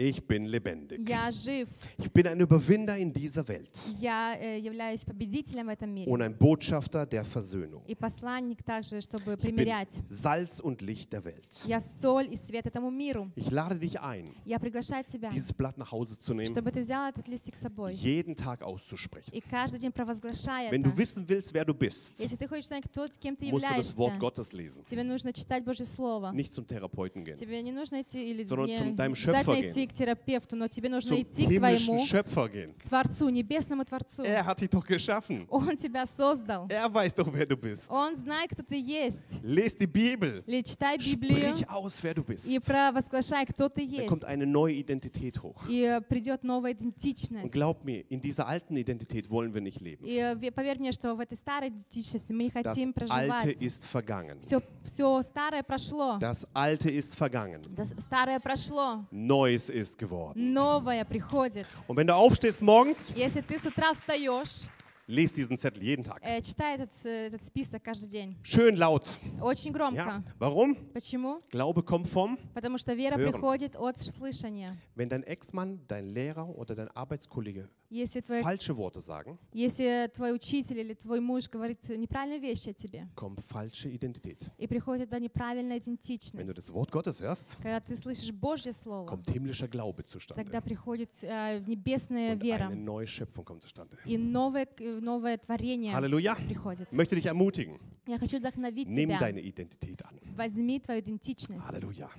Ich bin lebendig. Я жив. Ich bin ein Überwinder in dieser Welt Я э, являюсь победителем в этом und мире. ein Botschafter der Versöhnung. И посланник также, чтобы Ich bin примирять. Salz und Licht der Welt. Я соль и свет этому миру. Ich lade dich ein, Я приглашаю тебя, dieses Blatt nach Hause zu nehmen, чтобы ты взял этот листик с собой jeden Tag auszusprechen. и каждый день провозглашай Wenn это. du wissen willst, wer du bist, Если ты хочешь знать, кто, кем ты musst du das Wort являешься, Gottes lesen. тебе нужно читать Божье Слово. Nicht zum Therapeuten gehen. Тебе не нужно идти или Sondern не zum deinem обязательно Schöpfer идти к терапевту, но тебе нужно Zum идти к himmlischen твоему Schöpfer gehen. Творцу, небесному Творцу. Er hat dich doch geschaffen. Он тебя создал. Er weiß doch, wer du bist. Он знает, кто ты есть. Lest die Bibel. Или читай Библию Sprich aus, wer du bist. и провозглашай, кто ты Da есть. kommt eine neue Identität hoch. И э, придет новая Und идентичность. glaub mir, in dieser alten Identität wollen wir nicht leben. И э, ве- поверь мне, что в этой старой идентичности мы не Das хотим Alte проживать. ist vergangen. Все, все старое прошло. Das Alte ist vergangen. Да, Старое прошло. Neues ist geworden. Новое приходит. Und wenn du aufstehst morgens, Если ты с утра встаешь, lies diesen Zettel jeden Tag. э, читай этот, э, этот список каждый день. Schön laut. Очень Ja. громко. Warum? Почему? Glaube kommt vom. Потому что вера Hören. приходит от слышания. Wenn dein Ex-Mann, dein Lehrer oder dein Arbeitskollege Если твой, falsche Worte sagen, если твой учитель или твой муж говорит неправильные вещи о тебе, kommt falsche Identität. и приходит туда неправильная Wenn du идентичность, das Wort Gottes hörst, когда ты слышишь Божье Слово, kommt himmlischer Glaube zustande. тогда приходит э, небесная Und вера, eine neue Schöpfung kommt zustande. и новое, э, новое творение Halleluja. приходит. Ich möchte dich ermutigen. Я хочу вдохновить Nimm тебя. deine Identität an. Возьми твою идентичность. Halleluja.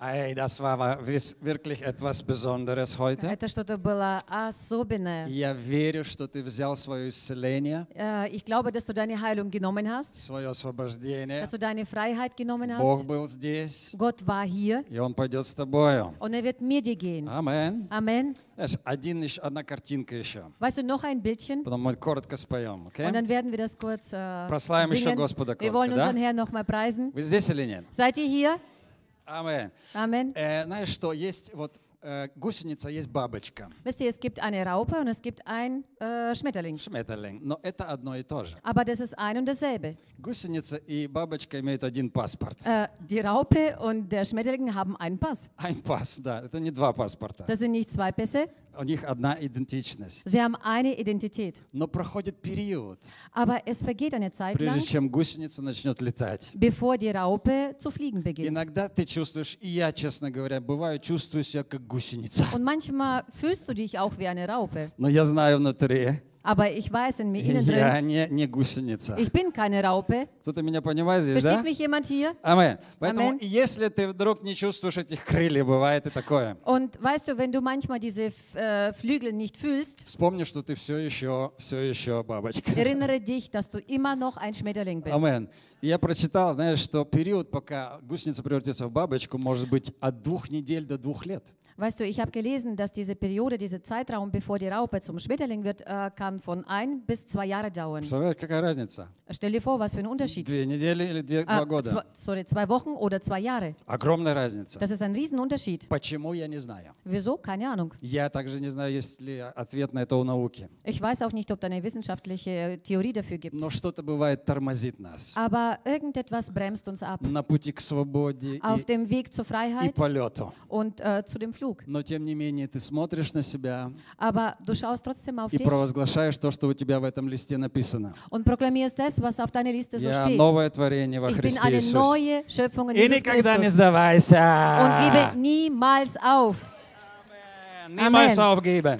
Ey, das war wa- wis- wirklich etwas Besonderes heute. Это что-то было особенное. Я верю, что ты взял свое исцеление, Äh, Ich glaube, dass du deine Heilung genommen hast, свое освобождение. dass du deine Freiheit genommen Бог hast. был здесь, Gott war hier и Он пойдет с тобою. und er wird mit dir gehen. Амен. Amen. Знаешь, один, еще- одна картинка еще. Weißt du, noch ein Bildchen Потом мы коротко споем, окей? und dann werden wir das kurz äh, Прославим еще singen. Господа Wir wollen коротко, unseren да? Herrn nochmal preisen. Вы здесь или нет? Seid ihr hier? Амен. Amen. Э, знаешь что, есть вот э, гусеница, есть бабочка, Wisst ihr, es gibt eine Raupe und es gibt ein äh, Schmetterling. шметерлинг, но это одно и то же. Aber das ist ein und dasselbe. Гусеница и бабочка имеют один паспорт. Äh, die Raupe und der Schmetterling haben einen Pass. Ein пас, да, это не два паспорта. Das sind nicht zwei Pässe, У них одна идентичность. sie haben eine Identität. Но проходит период, Aber es vergeht eine Zeit lang, прежде чем гусеница начнет летать. bevor die Raupe zu fliegen beginnt. Иногда ты чувствуешь, и я, честно говоря, бываю, чувствую себя как гусеница. Und manchmal fühlst du dich auch wie eine Raupe. Но я знаю внутри, Aber ich weiß in mir innen я drin, не, не гусеница. ich bin keine Raupe. Кто-то меня понимает здесь, Versteht да? mich jemand hier? Амен. Поэтому, Амен. если ты вдруг не чувствуешь этих крыльев, бывает и такое, Und weißt du, wenn du manchmal diese äh, Flügel nicht fühlst, вспомни, что ты все еще, все еще бабочка. erinnere dich, dass du immer noch ein Schmetterling bist. Амен. Я прочитал, знаешь, что период, пока гусеница превратится в бабочку, может быть от двух недель до двух лет. Weißt du, ich habe gelesen, dass diese Periode, dieser Zeitraum, bevor die Raupe zum Schmetterling wird, äh, kann von ein bis zwei Jahre dauern. Представляешь, какая разница? Stell dir vor, was für ein Unterschied. Две недели или две, Ah, два года? zwei, sorry, zwei Wochen oder zwei Jahre. Огромная разница. Das ist ein Riesenunterschied. Почему, я не знаю. Wieso? Keine Ahnung. Я также не знаю, есть ли ответ на это у науки. Ich weiß auch nicht, ob da eine wissenschaftliche Theorie dafür gibt. Но что-то бывает тормозит нас Aber irgendetwas bremst uns ab. на пути к свободе и, Auf dem Weg zur и Freiheit полету. und äh, zu dem klug. но тем не менее ты смотришь на себя Aber du schaust trotzdem auf и dich провозглашаешь то, что у тебя в этом листе написано. und proklamierst das, was auf deiner Liste so Я steht. новое творение во Ich bin Христе eine Иисусе. neue Schöpfung in И Jesus никогда не Christus und сдавайся. gebe niemals auf. Niemals Amen. aufgeben.